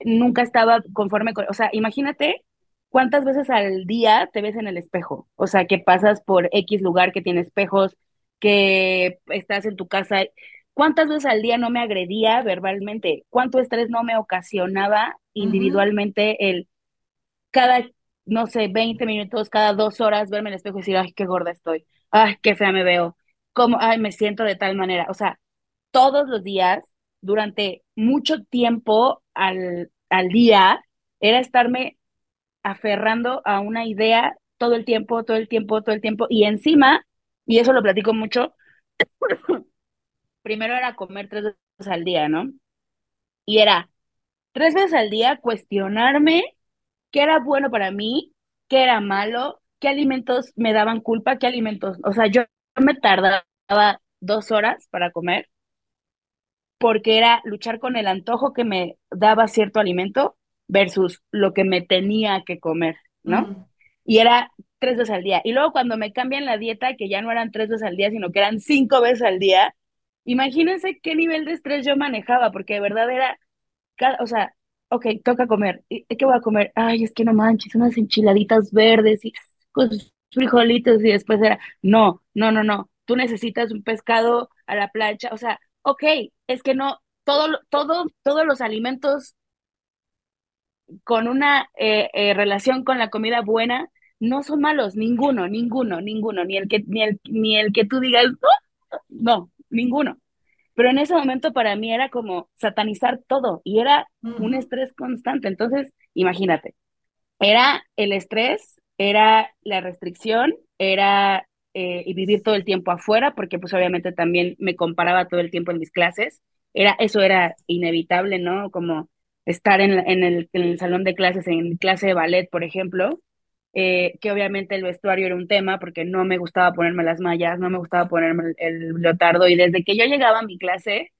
nunca estaba conforme con, o sea, imagínate cuántas veces al día te ves en el espejo, o sea, que pasas por X lugar que tiene espejos, que estás en tu casa, cuántas veces al día no me agredía verbalmente, cuánto estrés no me ocasionaba individualmente el cada, no sé, 20 minutos, cada dos horas, verme en el espejo y decir, ay, qué gorda estoy, ay, qué fea me veo, cómo, ay, me siento de tal manera. O sea, todos los días, durante mucho tiempo al, al día, era estarme aferrando a una idea todo el tiempo, todo el tiempo, todo el tiempo. Y encima, y eso lo platico mucho, primero era comer tres veces al día, ¿no? Y era tres veces al día cuestionarme qué era bueno para mí, qué era malo, qué alimentos me daban culpa, qué alimentos, o sea, yo me tardaba dos horas para comer porque era luchar con el antojo que me daba cierto alimento versus lo que me tenía que comer, ¿no? Y era tres veces al día. Y luego cuando me cambian la dieta, que ya no eran tres veces al día, sino que eran cinco veces al día, imagínense qué nivel de estrés yo manejaba, porque de verdad era o sea, ok, toca comer. ¿Y qué voy a comer? Ay, es que no manches, unas enchiladitas verdes y con frijolitos y después era, no, no, no, no, tú necesitas un pescado a la plancha, o sea, ok, es que no, todo, todo, todos los alimentos con una eh, eh, relación con la comida buena no son malos, ninguno, ninguno, ninguno, ni el que, ni el, ni el que tú digas, no, no, ninguno. Pero en ese momento para mí era como satanizar todo y era un estrés constante. Entonces, imagínate, era el estrés, era la restricción, era eh, y vivir todo el tiempo afuera, porque pues obviamente también me comparaba todo el tiempo en mis clases. Era, eso era inevitable, ¿no? Como estar en, el, salón de clases, en clase de ballet, por ejemplo, eh, que obviamente el vestuario era un tema porque no me gustaba ponerme las mallas, no me gustaba ponerme el, leotardo y desde que yo llegaba a mi clase,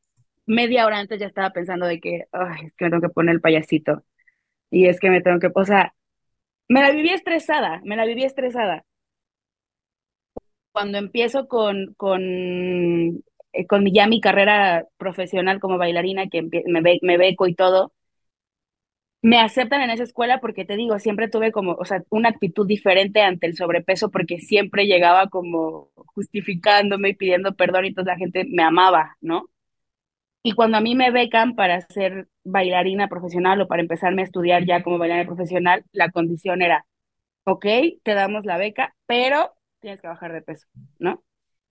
media hora antes ya estaba pensando de que, ay, es que me tengo que poner el payasito y es que me tengo que, o sea, me la viví estresada, me la viví estresada. Cuando empiezo con, con, eh, con ya mi carrera profesional como bailarina, que me beco y todo, me aceptan en esa escuela porque te digo, siempre tuve como, o sea, una actitud diferente ante el sobrepeso porque siempre llegaba como justificándome y pidiendo perdón y toda la gente me amaba, ¿no? Y cuando a mí me becan para ser bailarina profesional o para empezarme a estudiar ya como bailarina profesional, la condición era, ok, te damos la beca, pero tienes que bajar de peso, ¿no?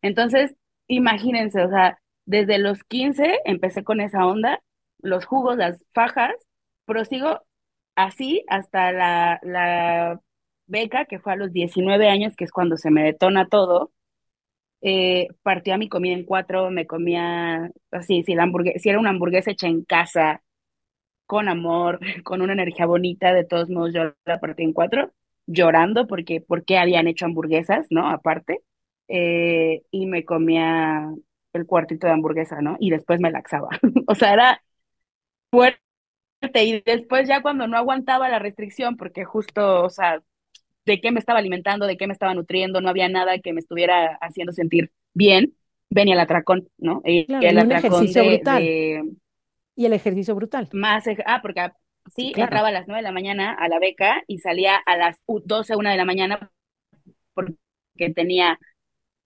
Entonces, imagínense, o sea, desde los 15 empecé con esa onda, los jugos, las fajas, prosigo así hasta la, la beca, que fue a los 19 años, que es cuando se me detona todo. Eh, partía mi comida en cuatro, me comía así, si, la hamburguesa, si era una hamburguesa hecha en casa, con amor, con una energía bonita, de todos modos yo la partí en cuatro, llorando porque, porque habían hecho hamburguesas, ¿no? Aparte. eh, y me comía el cuartito de hamburguesa, ¿no? Y después me laxaba. o sea, era fuerte y después ya cuando no aguantaba la restricción, porque justo, o sea, de qué me estaba alimentando, de qué me estaba nutriendo, no había nada que me estuviera haciendo sentir bien, venía el atracón, ¿no? Y claro, el y un atracón ejercicio de, brutal. de Y el ejercicio brutal. más, ah, porque Sí, claro. entraba a las 9 de la mañana a la beca y salía a las u- 12, una de la mañana porque tenía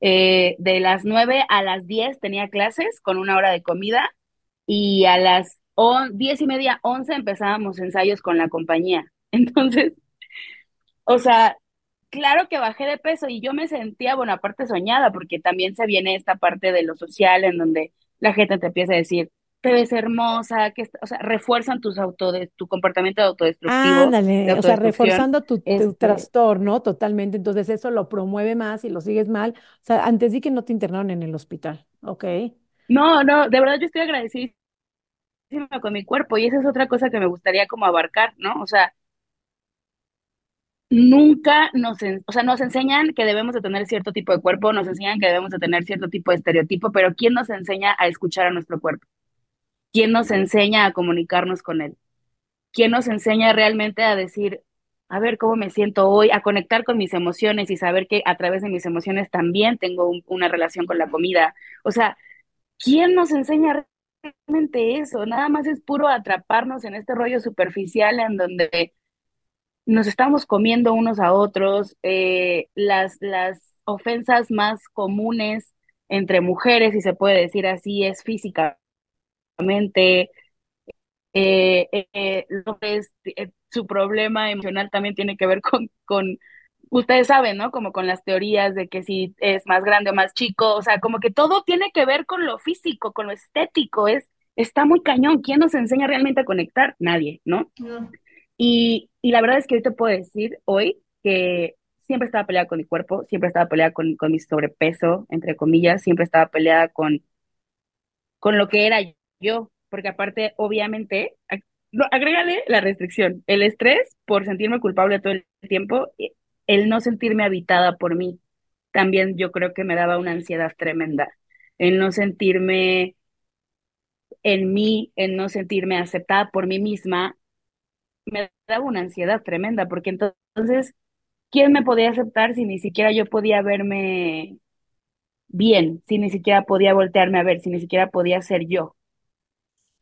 eh, de las 9 a las 10 tenía clases con una hora de comida y a las on- 10 y media, 11 empezábamos ensayos con la compañía. Entonces, o sea, claro que bajé de peso y yo me sentía, bueno, aparte soñada, porque también se viene esta parte de lo social en donde la gente te empieza a decir, te ves hermosa, que, o sea, refuerzan tus auto, tu comportamiento autodestructivo, de Ándale, o sea, reforzando tu, tu Este, trastorno totalmente, entonces eso lo promueve más y lo sigues mal. O sea, antes di que no te internaron en el hospital, ¿ok? no, no, de verdad yo estoy agradecidísima con mi cuerpo y esa es otra cosa que me gustaría como abarcar, ¿no? O sea, nunca nos, nos enseñan que debemos de tener cierto tipo de cuerpo, nos enseñan que debemos de tener cierto tipo de estereotipo, pero ¿quién nos enseña a escuchar a nuestro cuerpo? ¿Quién nos enseña a comunicarnos con él? ¿Quién nos enseña realmente a decir, a ver cómo me siento hoy, a conectar con mis emociones y saber que a través de mis emociones también tengo un- una relación con la comida? O sea, ¿quién nos enseña realmente eso? Nada más es puro atraparnos en este rollo superficial en donde nos estamos comiendo unos a otros, eh, las, las ofensas más comunes entre mujeres, si se puede decir así, es físicamente, eh, eh, su problema emocional también tiene que ver con, ustedes saben, ¿no? Como con las teorías de que si es más grande o más chico, o sea, como que todo tiene que ver con lo físico, con lo estético, es, está muy cañón. ¿Quién nos enseña realmente a conectar? Nadie, ¿no? No. Y, y la verdad es que yo te puedo decir hoy que siempre estaba peleada con mi cuerpo, siempre estaba peleada con, con mi sobrepeso, entre comillas, siempre estaba peleada con, con lo que era yo, porque aparte, obviamente, no, agrégale la restricción, el estrés por sentirme culpable todo el tiempo, el no sentirme habitada por mí, también yo creo que me daba una ansiedad tremenda, el no sentirme en mí, el no sentirme aceptada por mí misma, me daba una ansiedad tremenda, porque entonces, ¿quién me podía aceptar si ni siquiera yo podía verme bien, si ni siquiera podía voltearme a ver, si ni siquiera podía ser yo?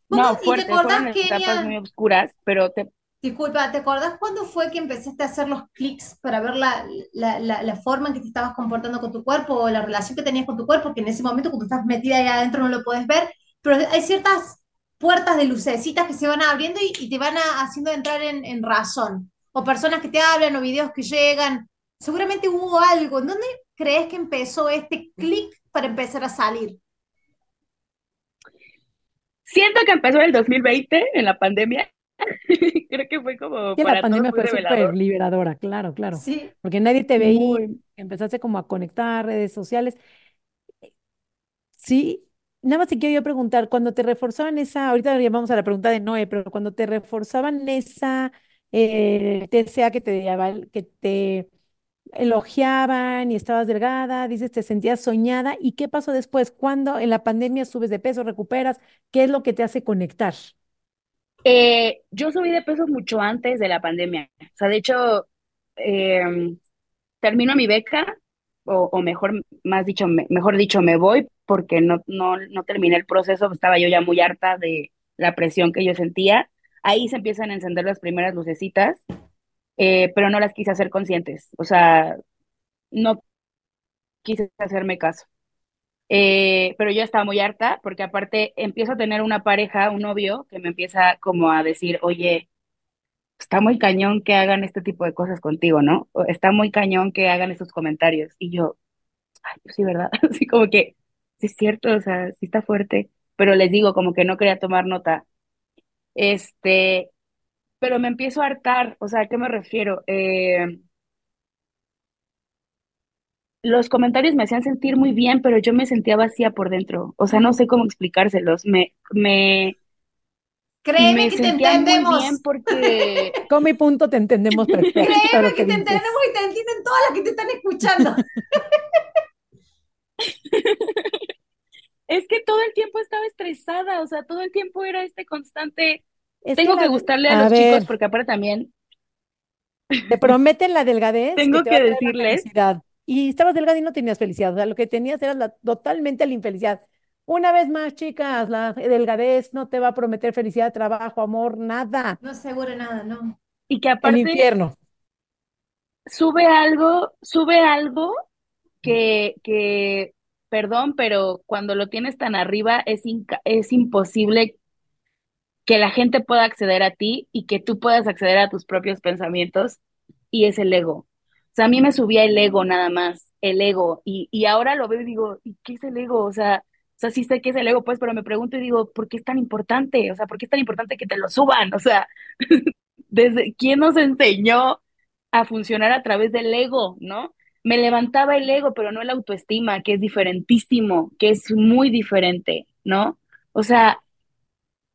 ¿Cuándo- No, ¿Y te fuerte, fueron etapas muy oscuras, pero te, Disculpa, ¿te acordás cuándo fue que empezaste a hacer los clics para ver la, la, la, forma en que te estabas comportando con tu cuerpo o la relación que tenías con tu cuerpo? Que en ese momento, cuando estás metida ahí adentro, no lo puedes ver, pero hay ciertas puertas de lucecitas que se van abriendo y, te van haciendo entrar en, en razón. O personas que te hablan o videos que llegan. Seguramente hubo algo. ¿En dónde crees que empezó este clic para empezar a salir? siento que empezó en el 2020, en la pandemia, creo que fue como Que la para todos pandemia muy fue súper revelador, liberadora, claro, claro, Sí. porque nadie te veía, muy, empezaste como a conectar redes sociales. Sí, nada más te quiero yo preguntar, cuando te reforzaban esa, ahorita llamamos a la pregunta de Noé, pero cuando te reforzaban esa eh, TCA que te, que te elogiaban y estabas delgada, dices, te sentías soñada, ¿y qué pasó después? ¿Cuándo en la pandemia subes de peso, recuperas? ¿Qué es lo que te hace conectar? Eh, yo subí de peso mucho antes de la pandemia. O sea, de hecho, eh, termino mi beca, o, o mejor, más dicho, me- mejor dicho, me voy porque no, no, no terminé el proceso. Estaba yo ya muy harta de la presión que yo sentía. Ahí se empiezan a encender las primeras lucecitas, eh, pero no las quise hacer conscientes. O sea, no quise hacerme caso. Eh, pero yo estaba muy harta porque aparte empiezo a tener una pareja, un novio, que me empieza como a decir, oye, está muy cañón que hagan este tipo de cosas contigo, ¿no? Está muy cañón que hagan estos comentarios. Y yo, ay, pues sí, ¿verdad? Así como que, sí es cierto, o sea, sí está fuerte, pero les digo, como que no quería tomar nota. Este, pero me empiezo a hartar, o sea, ¿a qué me refiero? Eh, los comentarios me hacían sentir muy bien, pero yo me sentía vacía por dentro, o sea, no sé cómo explicárselos. Me, me, Créeme me que te muy entendemos. bien porque Con mi punto te entendemos perfecto Créeme que que te dices. entendemos y te entienden todas las que te están escuchando. Es que todo el tiempo estaba estresada, o sea, todo el tiempo era este constante, Es que tengo la, que gustarle a a los chicos porque aparte también te prometen la delgadez que tengo que la decirles. Y estabas delgada y no tenías felicidad. O sea, lo que tenías era la, totalmente la infelicidad. Una vez más, chicas, la delgadez no te va a prometer felicidad, trabajo, amor, nada. No aseguro nada, no. y que El aparte infierno. sube algo, sube algo que, que, perdón, pero cuando lo tienes tan arriba es, inca- es imposible que la gente pueda acceder a ti y que tú puedas acceder a tus propios pensamientos y es el ego. O sea, a mí me subía el ego nada más, el ego, y, y ahora lo veo y digo, ¿y qué es el ego? O sea, o sea, sí sé qué es el ego, pues, pero me pregunto y digo, ¿por qué es tan importante? O sea, ¿por qué es tan importante que te lo suban? O sea, desde quién nos enseñó a funcionar a través del ego, ¿no? Me levantaba el ego, pero no la autoestima, que es diferentísimo, que es muy diferente, ¿no? O sea,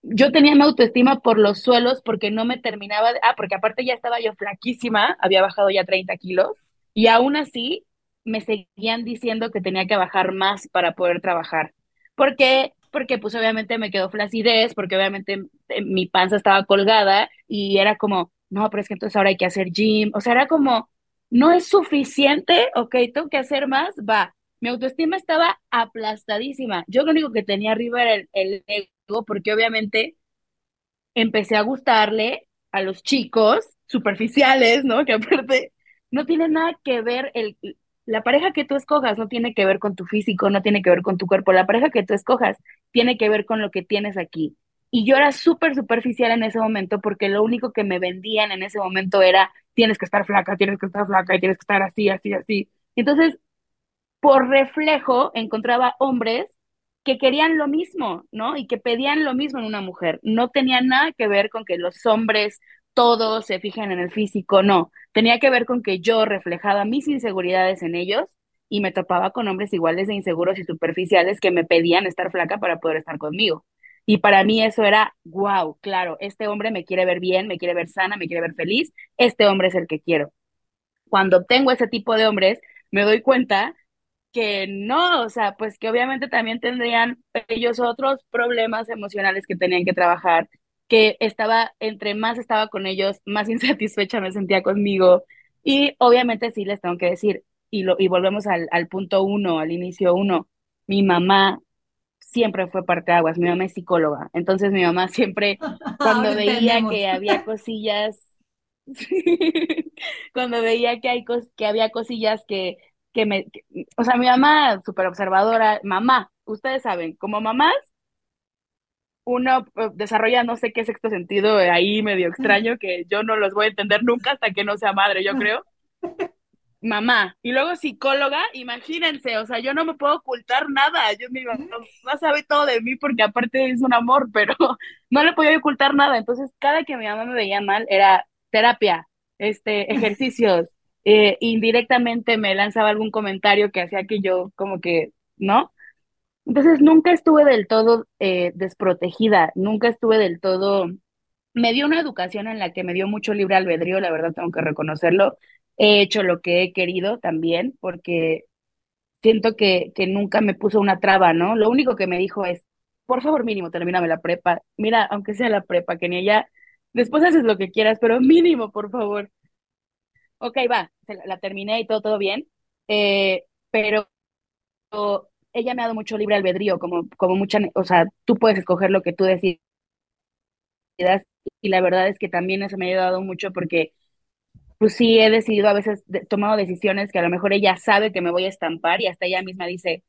yo tenía mi autoestima por los suelos porque no me terminaba de, ah, porque aparte ya estaba yo flaquísima, había bajado ya 30 kilos y aún así me seguían diciendo que tenía que bajar más para poder trabajar. ¿Por qué? Porque pues obviamente me quedó flacidez, porque obviamente eh, mi panza estaba colgada y era como, no, pero es que entonces ahora hay que hacer gym, o sea, era como, no es suficiente, ok, tengo que hacer más, va. Mi autoestima estaba aplastadísima. Yo lo único que tenía arriba era el, el porque obviamente empecé a gustarle a los chicos superficiales, ¿no? Que aparte no tiene nada que ver el, la pareja que tú escojas, no tiene que ver con tu físico, no tiene que ver con tu cuerpo. La pareja que tú escojas tiene que ver con lo que tienes aquí. Y yo era súper superficial en ese momento porque lo único que me vendían en ese momento era tienes que estar flaca, tienes que estar flaca y tienes que estar así, así, así. Entonces por reflejo encontraba hombres que querían lo mismo, ¿no? Y que pedían lo mismo en una mujer. No tenía nada que ver con que los hombres todos se fijen en el físico, no. Tenía que ver con que yo reflejaba mis inseguridades en ellos y me topaba con hombres iguales de inseguros y superficiales que me pedían estar flaca para poder estar conmigo. Y para mí eso era, wow, claro, este hombre me quiere ver bien, me quiere ver sana, me quiere ver feliz, este hombre es el que quiero. Cuando obtengo ese tipo de hombres, me doy cuenta que no, o sea, pues que obviamente también tendrían ellos otros problemas emocionales que tenían que trabajar, que estaba, entre más estaba con ellos, más insatisfecha me sentía conmigo. Y obviamente sí les tengo que decir, y, lo, y volvemos al, al punto uno, al inicio uno, mi mamá siempre fue parte de aguas, mi mamá es psicóloga, entonces mi mamá siempre, cuando Ahora veía entendemos. que había cosillas, cuando veía que, hay cos que había cosillas que que me, que- o sea, mi mamá, súper observadora, mamá, ustedes saben, como mamás, uno eh, desarrolla no sé qué sexto sentido ahí medio extraño que yo no los voy a entender nunca hasta que no sea madre, yo creo. Mamá, y luego psicóloga, imagínense, o sea, yo no me puedo ocultar nada, yo mi mamá sabe todo de mí porque aparte es un amor, pero no le podía ocultar nada, entonces cada que mi mamá me veía mal era terapia, este, ejercicios, eh, indirectamente me lanzaba algún comentario que hacía que yo como que, ¿no? Entonces nunca estuve del todo eh, desprotegida, nunca estuve del todo... Me dio una educación en la que me dio mucho libre albedrío, la verdad tengo que reconocerlo. He hecho lo que he querido también, porque siento que, que nunca me puso una traba, ¿no? Lo único que me dijo es, por favor, mínimo, termíname la prepa. Mira, aunque sea la prepa, que ni ella, después haces lo que quieras, pero mínimo, por favor. Ok, va, la terminé y todo, todo bien. Eh, pero ella me ha dado mucho libre albedrío, como, como mucha, o sea, tú puedes escoger lo que tú decidas y la verdad es que también eso me ha ayudado mucho porque pues sí he decidido a veces, de, tomado decisiones que a lo mejor ella sabe que me voy a estampar y hasta ella misma dice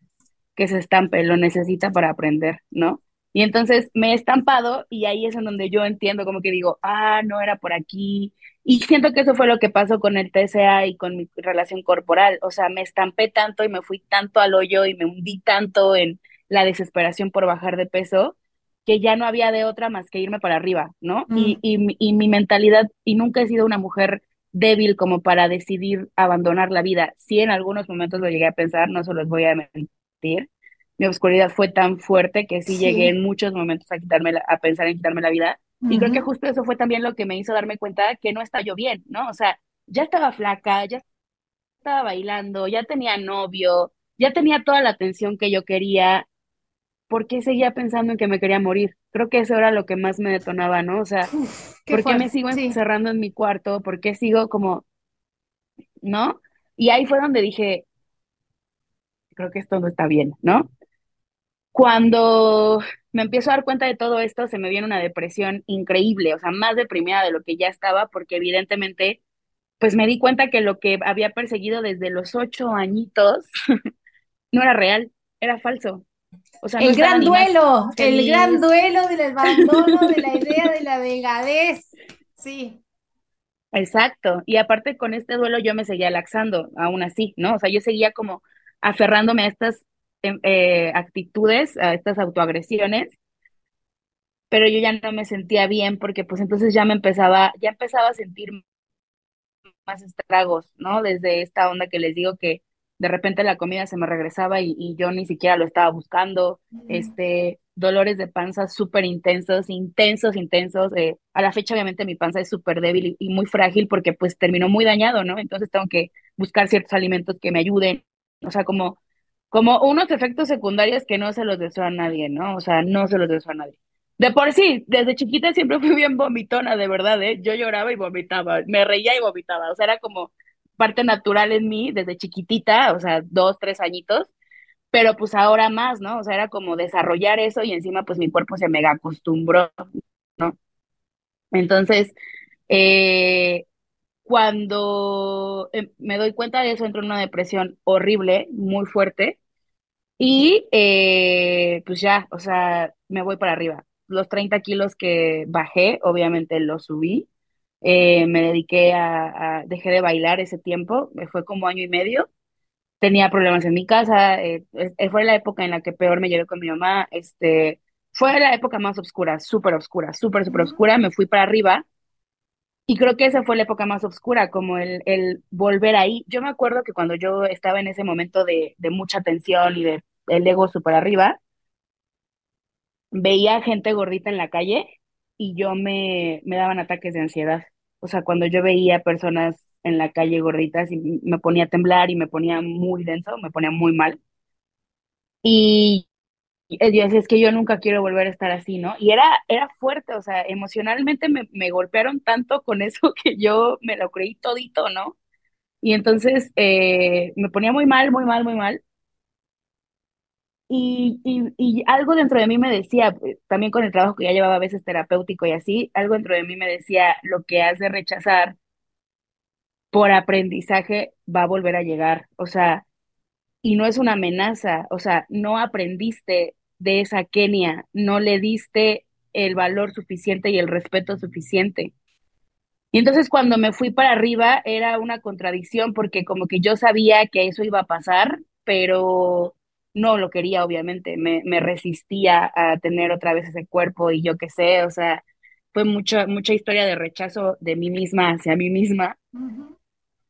que se estampe, lo necesita para aprender, ¿no? Y entonces me he estampado y ahí es en donde yo entiendo como que digo, ah, no era por aquí. Y siento que eso fue lo que pasó con el TCA y con mi relación corporal. O sea, me estampé tanto y me fui tanto al hoyo y me hundí tanto en la desesperación por bajar de peso que ya no había de otra más que irme para arriba, ¿no? Y, Mm, y, y mi mentalidad, y nunca he sido una mujer débil como para decidir abandonar la vida. Sí, en algunos momentos lo llegué a pensar, no se los voy a mentir. Mi oscuridad fue tan fuerte que sí llegué en muchos momentos a quitarme la- a pensar en quitarme la vida. Y creo que justo eso fue también lo que me hizo darme cuenta que no estaba yo bien, ¿no? O sea, ya estaba flaca, ya estaba bailando, ya tenía novio, ya tenía toda la atención que yo quería, ¿por qué seguía pensando en que me quería morir? Creo que eso era lo que más me detonaba, ¿no? O sea, Uf, qué ¿por qué me sigo Sí. encerrando en mi cuarto? ¿Por qué sigo como, ¿no? Y ahí fue donde dije, creo que esto no está bien, ¿no? Cuando me empiezo a dar cuenta de todo esto, se me viene una depresión increíble, o sea, más deprimida de lo que ya estaba, porque evidentemente, pues me di cuenta que lo que había perseguido desde los ocho añitos no era real, era falso. O sea, no El gran duelo, el gran duelo del abandono, de la idea de la delgadez. Sí. Exacto. Y aparte con este duelo yo me seguía laxando, aún así, ¿no? O sea, yo seguía como aferrándome a estas eh, actitudes, a estas autoagresiones pero yo ya no me sentía bien porque pues entonces ya me empezaba, ya empezaba a sentir más estragos, ¿no? Desde esta onda que les digo que de repente la comida se me regresaba y, y yo ni siquiera lo estaba buscando, este, dolores de panza súper intensos, intensos, intensos. eh, a la fecha obviamente mi panza es súper débil y, y muy frágil porque pues terminó muy dañado, ¿no? Entonces tengo que buscar ciertos alimentos que me ayuden, o sea, como, como unos efectos secundarios que no se los deseo a nadie, ¿no? O sea, no se los deseo a nadie. De por sí, desde chiquita siempre fui bien vomitona, de verdad, ¿eh? Yo lloraba y vomitaba, me reía y vomitaba, o sea, era como parte natural en mí desde chiquitita, o sea, dos, tres añitos, pero pues ahora más, ¿no? O sea, era como desarrollar eso y encima pues mi cuerpo se mega acostumbró, ¿no? Entonces, eh, cuando eh, me doy cuenta de eso, entro en una depresión horrible, muy fuerte, y eh, pues ya, o sea, me voy para arriba. Los 30 kilos que bajé, obviamente los subí. Eh, me dediqué a, a- dejé de bailar ese tiempo, me fue como año y medio. Tenía problemas en mi casa, eh, fue la época en la que peor me llevé con mi mamá. Este, fue la época más oscura, súper oscura, súper, súper oscura. Me fui para arriba y creo que esa fue la época más oscura, como el, el volver ahí. Yo me acuerdo que cuando yo estaba en ese momento de, de mucha tensión y de el ego súper arriba, veía gente gordita en la calle y yo me, me daban ataques de ansiedad. O sea, cuando yo veía personas en la calle gorditas y me ponía a temblar y me ponía muy denso, me ponía muy mal. Y yo decía, es que yo nunca quiero volver a estar así, ¿no? Y era, era fuerte, o sea, emocionalmente me, me golpearon tanto con eso que yo me lo creí todito, ¿no? Y entonces eh, me ponía muy mal, muy mal, muy mal. Y, y, y algo dentro de mí me decía, eh, también con el trabajo que ya llevaba a veces terapéutico y así, algo dentro de mí me decía, lo que has de rechazar por aprendizaje va a volver a llegar. O sea, y no es una amenaza, o sea, no aprendiste de esa Kenia, no le diste el valor suficiente y el respeto suficiente. Y entonces cuando me fui para arriba era una contradicción porque como que yo sabía que eso iba a pasar, pero no lo quería, obviamente. Me, resistía a tener otra vez ese cuerpo y yo qué sé, o sea, fue mucha, mucha historia de rechazo de mí misma hacia mí misma.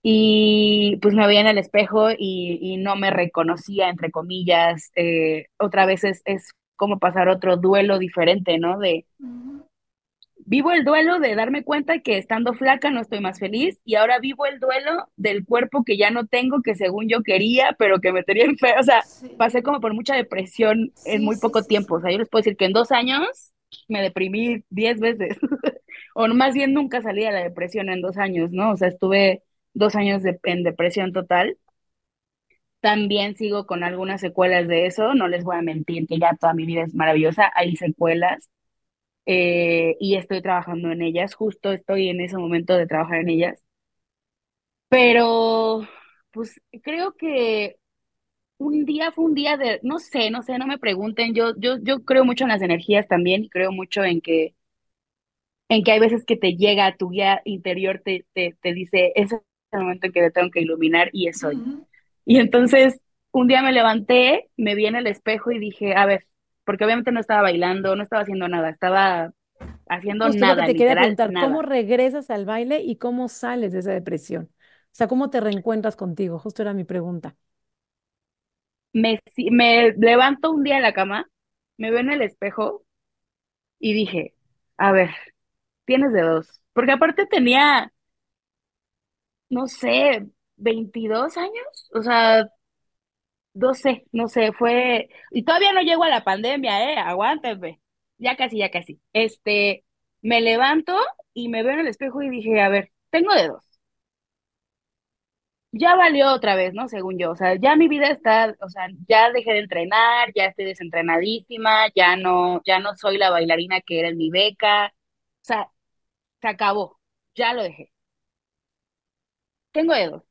Y pues me veía en el espejo y, y no me reconocía, entre comillas. Eh, otra vez es, es como pasar otro duelo diferente, ¿no? De. Vivo el duelo de darme cuenta que estando flaca no estoy más feliz y ahora vivo el duelo del cuerpo que ya no tengo, que según yo quería, pero que me tenía en feo. O sea, Sí, pasé como por mucha depresión en sí, muy sí, poco sí, tiempo. O sea, yo les puedo decir que en dos años me deprimí diez veces, o más bien nunca salí de la depresión en dos años, ¿no? O sea, estuve dos años de- en depresión total. También sigo con algunas secuelas de eso, no les voy a mentir que ya toda mi vida es maravillosa, hay secuelas eh, y estoy trabajando en ellas, justo estoy en ese momento de trabajar en ellas, pero pues creo que un día fue un día de, no sé, no sé, no me pregunten, yo, yo, yo creo mucho en las energías también y creo mucho en que, en que hay veces que te llega tu guía interior, te, te, te dice, ese es el momento en que te tengo que iluminar y es hoy. Ujú. Y entonces un día me levanté, me vi en el espejo y dije, a ver, porque obviamente no estaba bailando, no estaba haciendo nada, estaba haciendo Justo lo que nada, te quería preguntar, ¿cómo nada. regresas al baile y cómo sales de esa depresión? O sea, ¿cómo te reencuentras contigo? Justo era mi pregunta. Me, me levanto un día en la cama, me veo en el espejo y dije, a ver, tienes de dos. Porque aparte tenía, no sé, 22 años. O sea, no sé, no sé, fue, y todavía no llego a la pandemia, eh, aguántenme, ya casi, ya casi. Este, me levanto y me veo en el espejo y dije, a ver, tengo dedos. Ya valió otra vez, ¿no? Según yo, o sea, ya mi vida está, o sea, ya dejé de entrenar, ya estoy desentrenadísima, ya no, ya no soy la bailarina que era en mi beca, o sea, se acabó, ya lo dejé. Tengo dedos.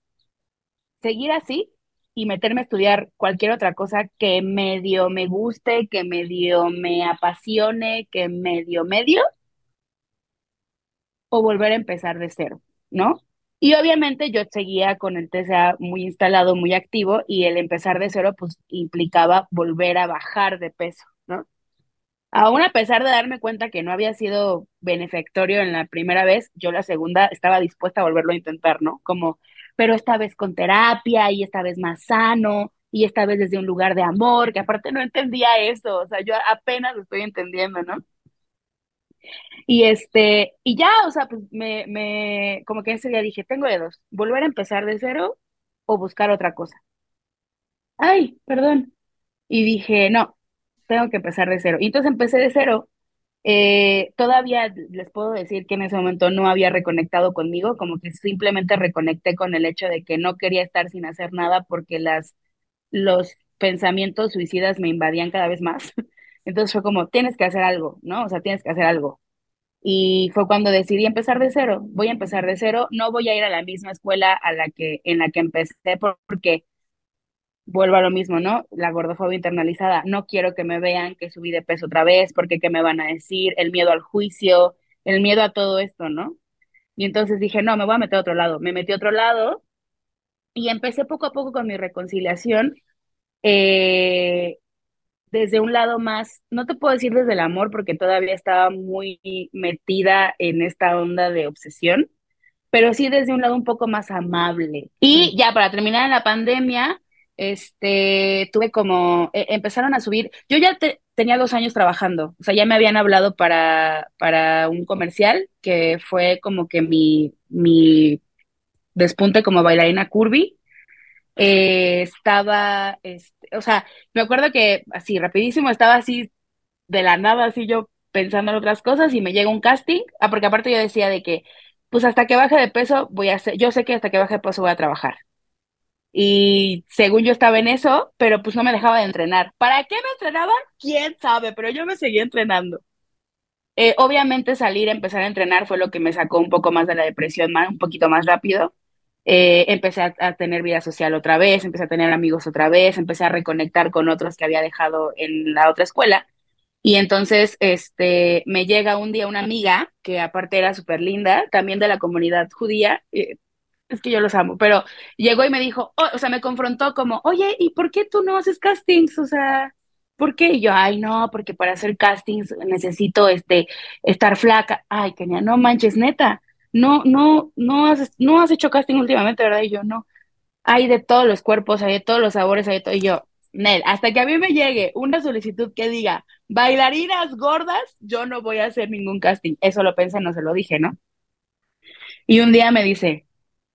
Seguir así y meterme a estudiar cualquier otra cosa que medio me guste, que medio me apasione, que medio medio, o volver a empezar de cero, ¿no? Y obviamente yo seguía con el TCA muy instalado, muy activo, y el empezar de cero, pues implicaba volver a bajar de peso, ¿no? Aún a pesar de darme cuenta que no había sido benefactorio en la primera vez, yo la segunda estaba dispuesta a volverlo a intentar, ¿no? Como, pero esta vez con terapia y esta vez más sano y esta vez desde un lugar de amor, que aparte no entendía eso, o sea, yo apenas lo estoy entendiendo, ¿no? Y este, y ya, o sea, pues me, me, como que ese día dije, tengo de dos, volver a empezar de cero o buscar otra cosa. Ay, perdón. Y dije, no, tengo que empezar de cero. Y entonces empecé de cero. Eh, todavía les puedo decir que en ese momento no había reconectado conmigo, como que simplemente reconecté con el hecho de que no quería estar sin hacer nada porque las, los pensamientos suicidas me invadían cada vez más. Entonces fue como, tienes que hacer algo, ¿no? O sea, tienes que hacer algo. Y fue cuando decidí empezar de cero. Voy a empezar de cero. No voy a ir a la misma escuela a la que, en la que empecé porque vuelvo a lo mismo, ¿no? La gordofobia internalizada. No quiero que me vean que subí de peso otra vez porque qué me van a decir, el miedo al juicio, el miedo a todo esto, ¿no? Y entonces dije, no, me voy a meter a otro lado. Me metí a otro lado y empecé poco a poco con mi reconciliación. Eh, desde un lado más, no te puedo decir desde el amor porque todavía estaba muy metida en esta onda de obsesión, pero sí desde un lado un poco más amable. Y ya para terminar en la pandemia, este, tuve como, e, empezaron a subir, yo ya tenía dos años trabajando, o sea, ya me habían hablado para, para un comercial que fue como que mi, mi despunte como bailarina curvy. Eh, estaba, este, o sea, me acuerdo que así, rapidísimo, estaba así de la nada, así yo pensando en otras cosas y me llega un casting, ah, porque aparte yo decía de que, pues hasta que baje de peso voy a hacer, yo sé que hasta que baje de peso voy a trabajar. Y según yo estaba en eso, pero pues no me dejaba de entrenar. ¿Para qué me entrenaban? ¿Quién sabe? Pero yo me seguía entrenando. Eh, obviamente salir empezar a entrenar fue lo que me sacó un poco más de la depresión, más, un poquito más rápido. Eh, empecé a, tener vida social otra vez, empecé a tener amigos otra vez, empecé a reconectar con otros que había dejado en la otra escuela. Y entonces, este, me llega un día una amiga, que aparte era súper linda, también de la comunidad judía, eh, es que yo los amo, pero llegó y me dijo, oh, o sea, me confrontó como, oye, ¿y por qué tú no haces castings? O sea, ¿por qué? Y yo, ay, no, porque para hacer castings necesito, este, estar flaca. Ay, Kenia, no manches, neta no, no, no has, no has hecho casting últimamente, ¿verdad? Y yo, no. Hay de todos los cuerpos, hay de todos los sabores, hay de todo. Y yo, Nel, hasta que a mí me llegue una solicitud que diga bailarinas gordas, yo no voy a hacer ningún casting. Eso lo pensé, no se lo dije, ¿no? Y un día me dice,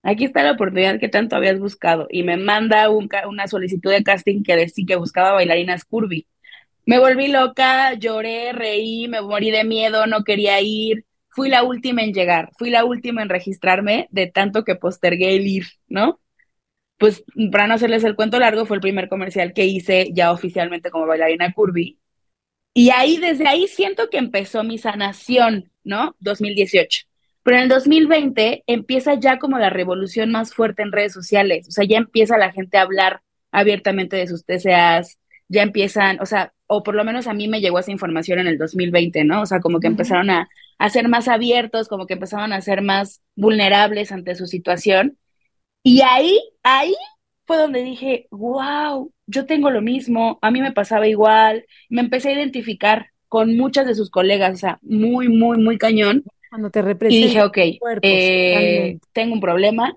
aquí está la oportunidad que tanto habías buscado. Y me manda una solicitud de casting que decía que buscaba bailarinas curvy. Me volví loca, lloré, reí, me morí de miedo, no quería ir fui la última en llegar, fui la última en registrarme de tanto que postergué el ir, ¿no? Pues para no hacerles el cuento largo, fue el primer comercial que hice ya oficialmente como bailarina curvy. Y ahí, desde ahí siento que empezó mi sanación, ¿no? 2018. Pero en el 2020 empieza ya como la revolución más fuerte en redes sociales. O sea, ya empieza la gente a hablar abiertamente de sus TCAs, ya empiezan, o sea, o por lo menos a mí me llegó esa información en el 2020, ¿no? O sea, como que empezaron a, a ser más abiertos, como que empezaron a ser más vulnerables ante su situación. Y ahí, ahí fue donde dije, wow, yo tengo lo mismo, a mí me pasaba igual, me empecé a identificar con muchas de sus colegas, o sea, muy, muy, muy cañón. Cuando te Y dije, ok, eh, tengo un problema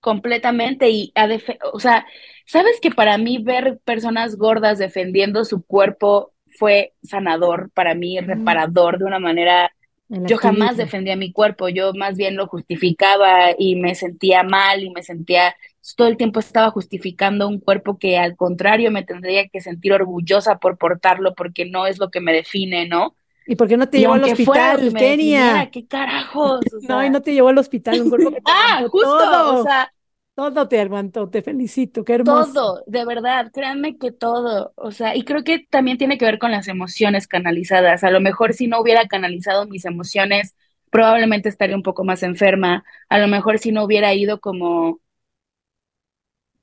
completamente y, a o sea, ¿sabes que para mí ver personas gordas defendiendo su cuerpo fue sanador para mí, reparador de una manera. Yo jamás defendía mi cuerpo, yo más bien lo justificaba y me sentía mal y me sentía todo el tiempo estaba justificando un cuerpo que al contrario me tendría que sentir orgullosa por portarlo porque no es lo que me define, ¿no? ¿Y por qué no te Y llevó al hospital, Kenia? definiera, ¿qué carajos? O No, y no te llevó al hospital, un cuerpo que te ah, justo, o sea, todo te aguantó, te felicito, qué hermoso. todo, de verdad, créanme que todo, o sea, y creo que también tiene que ver con las emociones canalizadas. A lo mejor si no hubiera canalizado mis emociones, probablemente estaría un poco más enferma. A lo mejor si no hubiera ido como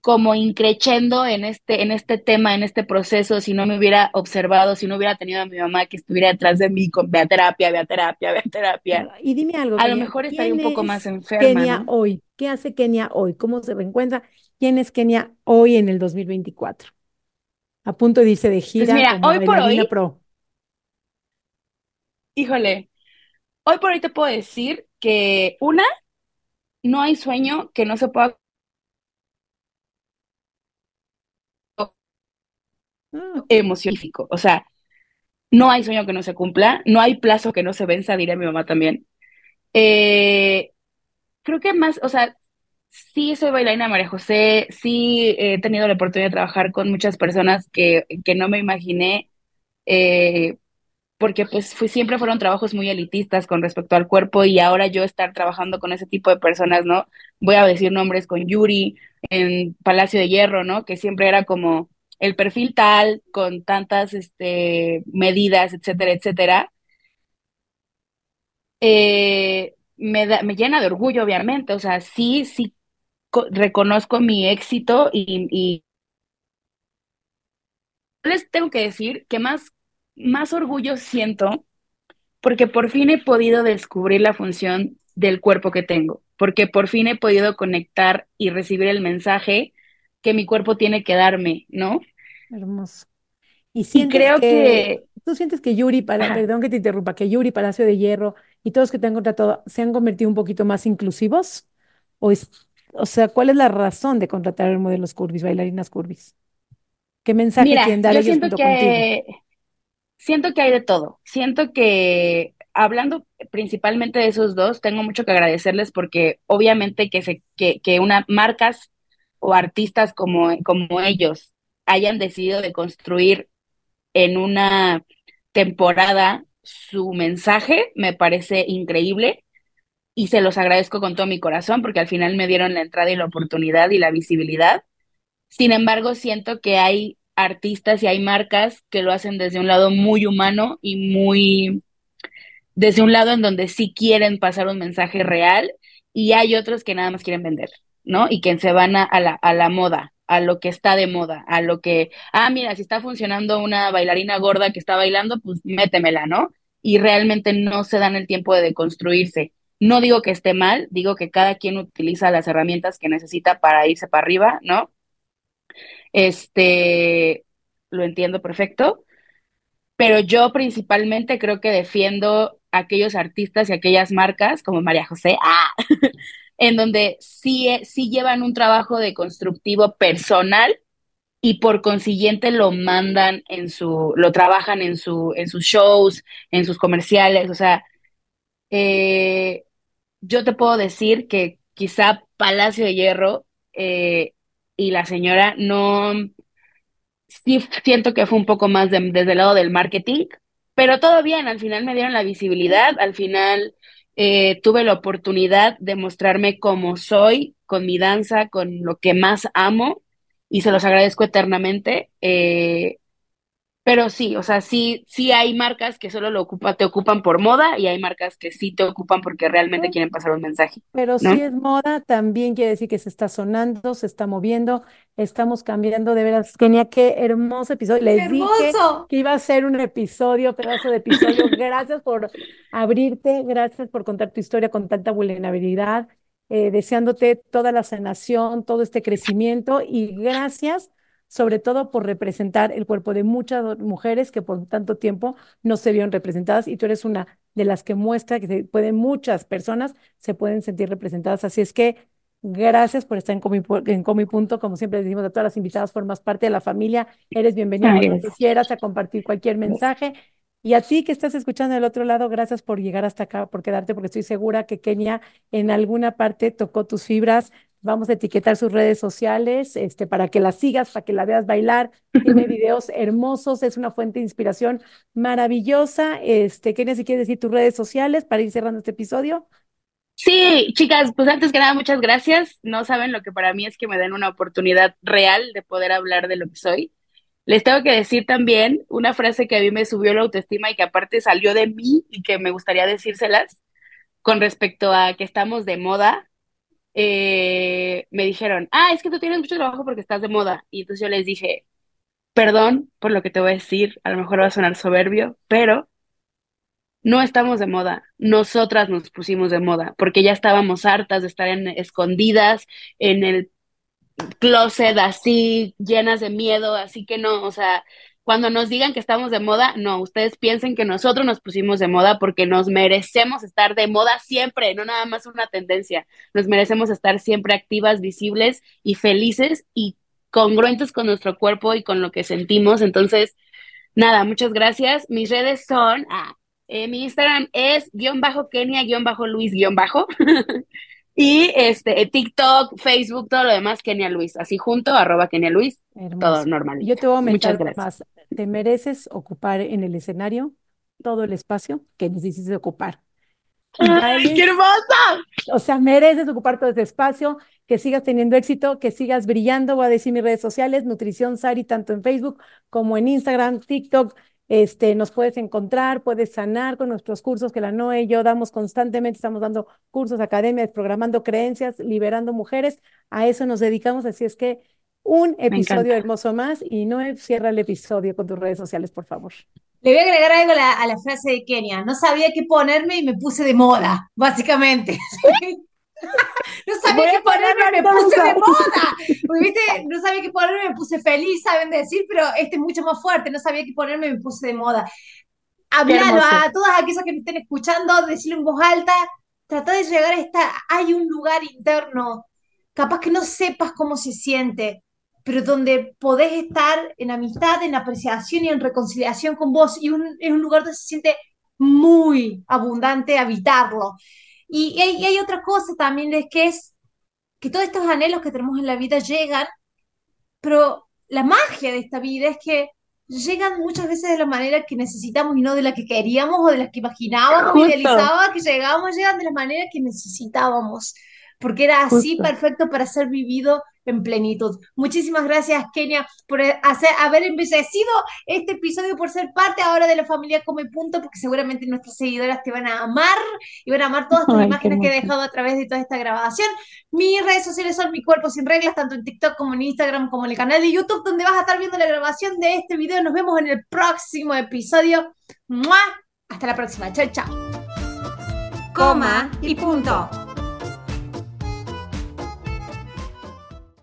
como increchendo en este, en este tema, en este proceso, si no me hubiera observado, si no hubiera tenido a mi mamá que estuviera detrás de mí con vea terapia, vea terapia, vea terapia, Y dime algo, a lo mejor estaría ¿quién un poco más enferma, Kenia ¿no? hoy? ¿Qué hace Kenia hoy? ¿Cómo se reencuentra? ¿Quién es Kenia hoy en el 2024? A punto de irse de Pues gira mira, como hoy por hoy, pro. híjole, hoy por hoy te puedo decir que una, no hay sueño que no se pueda Ah, emocionar, o sea, no hay sueño que no se cumpla, no hay plazo que no se venza, diría mi mamá también. Eh, creo que más, o sea, sí soy bailarina María José, sí he tenido la oportunidad de trabajar con muchas personas que, que no me imaginé, eh, porque pues siempre fueron trabajos muy elitistas con respecto al cuerpo y ahora yo estar trabajando con ese tipo de personas, ¿no? Voy a decir nombres con Yuri en Palacio de Hierro, ¿no? Que siempre era como el perfil tal, con tantas este, medidas, etcétera, etcétera. Eh, me da- me llena de orgullo, obviamente, o sea, sí, sí co- reconozco mi éxito y, y les tengo que decir que más, más orgullo siento porque por fin he podido descubrir la función del cuerpo que tengo, porque por fin he podido conectar y recibir el mensaje que mi cuerpo tiene que darme, ¿no? Hermoso. ¿Y Y creo que, que, tú sientes que Yuri, para, perdón que te interrumpa, que Yuri, Palacio de Hierro y todos que te han contratado se han convertido un poquito más inclusivos? O, es, o sea, ¿cuál es la razón de contratar modelos curvis, bailarinas curvis? ¿Qué mensaje mira, quieren dar yo ellos siento junto contigo? que Siento que hay de todo. Siento que hablando principalmente de esos dos, tengo mucho que agradecerles porque obviamente que se que, que una marcas o artistas como, como ellos hayan decidido de construir en una temporada su mensaje, me parece increíble y se los agradezco con todo mi corazón porque al final me dieron la entrada y la oportunidad y la visibilidad. Sin embargo, siento que hay artistas y hay marcas que lo hacen desde un lado muy humano y muy, desde un lado en donde sí quieren pasar un mensaje real y hay otros que nada más quieren vender, ¿no? Y que se van a, a la, a la moda, a lo que está de moda, a lo que, ah, mira, si está funcionando una bailarina gorda que está bailando, pues métemela, ¿no? Y realmente no se dan el tiempo de deconstruirse. No digo que esté mal, digo que cada quien utiliza las herramientas que necesita para irse para arriba, ¿no? Este, lo entiendo perfecto, pero yo principalmente creo que defiendo aquellos artistas y aquellas marcas como María José, ¡ah! en donde sí, sí llevan un trabajo de constructivo personal y por consiguiente lo mandan en su, lo trabajan en su, en sus shows, en sus comerciales, o sea, eh, yo te puedo decir que quizá Palacio de Hierro eh, y la señora no sí siento que fue un poco más de- desde el lado del marketing, pero todo bien, al final me dieron la visibilidad, al final eh, tuve la oportunidad de mostrarme como soy, con mi danza, con lo que más amo, y se los agradezco eternamente. eh, pero sí, o sea, sí, sí hay marcas que solo lo ocupa, te ocupan por moda y hay marcas que sí te ocupan porque realmente quieren pasar un mensaje, Pero si ¿no? es moda, también quiere decir que se está sonando, se está moviendo, estamos cambiando de veras. Kenia, qué hermoso episodio. ¡Qué Les dije hermoso! que iba a ser un episodio, pedazo de episodio. Gracias por abrirte, gracias por contar tu historia con tanta vulnerabilidad, eh, deseándote toda la sanación, todo este crecimiento y gracias sobre todo por representar el cuerpo de muchas mujeres que por tanto tiempo no se vieron representadas y tú eres una de las que muestra que se pueden muchas personas se pueden sentir representadas. Así es que gracias por estar en Comi, en Comi Punto. Como siempre decimos a todas las invitadas, formas parte de la familia. Eres bienvenida cuando quieras a compartir cualquier mensaje. Y a ti que estás escuchando del otro lado, gracias por llegar hasta acá, por quedarte, porque estoy segura que Kenia en alguna parte tocó tus fibras, Vamos a etiquetar sus redes sociales este, para que la sigas, para que la veas bailar. Tiene videos hermosos, es una fuente de inspiración maravillosa. Este, Kenia, si quieres decir tus redes sociales para ir cerrando este episodio. Sí, chicas, pues antes que nada, muchas gracias. No saben lo que para mí es que me den una oportunidad real de poder hablar de lo que soy. Les tengo que decir también una frase que a mí me subió la autoestima y que aparte salió de mí y que me gustaría decírselas con respecto a que estamos de moda eh, me dijeron, ah, es que tú tienes mucho trabajo porque estás de moda. Y entonces yo les dije, perdón por lo que te voy a decir, a lo mejor va a sonar soberbio, pero no estamos de moda. Nosotras nos pusimos de moda porque ya estábamos hartas de estar en, escondidas en el closet así, llenas de miedo, así que no, o sea, cuando nos digan que estamos de moda, no, ustedes piensen que nosotros nos pusimos de moda porque nos merecemos estar de moda siempre, no nada más una tendencia. Nos merecemos estar siempre activas, visibles y felices y congruentes con nuestro cuerpo y con lo que sentimos. Entonces, nada, muchas gracias. Mis redes son, ah, eh, mi Instagram es guion bajo Kenia, guion bajo Luis, guion bajo. Y este, TikTok, Facebook, todo lo demás, Kenia Luis, así junto, arroba Kenia Luis, todo normal. Yo te voy a aumentar más. Te mereces ocupar en el escenario todo el espacio que necesites ocupar. ¡Ay, ¡Qué hermosa! O sea, mereces ocupar todo ese espacio, que sigas teniendo éxito, que sigas brillando. Voy a decir mis redes sociales, Nutrición Sari, tanto en Facebook como en Instagram, TikTok, este, nos puedes encontrar, puedes sanar con nuestros cursos que la Noe y yo damos constantemente, estamos dando cursos, academias, programando creencias, liberando mujeres, a eso nos dedicamos, así es que un episodio hermoso más y Noé, cierra el episodio con tus redes sociales, por favor. Le voy a agregar algo a la, a la frase de Kenia, no sabía qué ponerme y me puse de moda, básicamente. no sabía qué ponerme, me puse de moda. ¿viste? No sabía qué ponerme, me puse feliz, saben decir, pero este es mucho más fuerte. No sabía qué ponerme, me puse de moda. Hablalo a todas aquellas que me estén escuchando, decirlo en voz alta. Trata de llegar a esta. Hay un lugar interno, capaz que no sepas cómo se siente, pero donde podés estar en amistad, en apreciación y en reconciliación con vos. Y es un lugar donde se siente muy abundante habitarlo. Y hay, otra cosa también, es que es que todos estos anhelos que tenemos en la vida llegan, pero la magia de esta vida es que llegan muchas veces de la manera que necesitamos y no de la que queríamos o de la que imaginábamos, o idealizábamos que llegábamos, llegan de la manera que necesitábamos, porque era así perfecto para ser vivido en plenitud. Muchísimas gracias, Kenia, por hacer, haber embellecido este episodio, por ser parte ahora de la familia Come Punto, porque seguramente nuestras seguidoras te van a amar y van a amar todas tus imágenes que he dejado a través de toda esta grabación. Mis redes sociales son Mi Cuerpo Sin Reglas, tanto en TikTok como en Instagram, como en el canal de YouTube, donde vas a estar viendo la grabación de este video. Nos vemos en el próximo episodio. Hasta la próxima. Chao, chao. Coma y punto.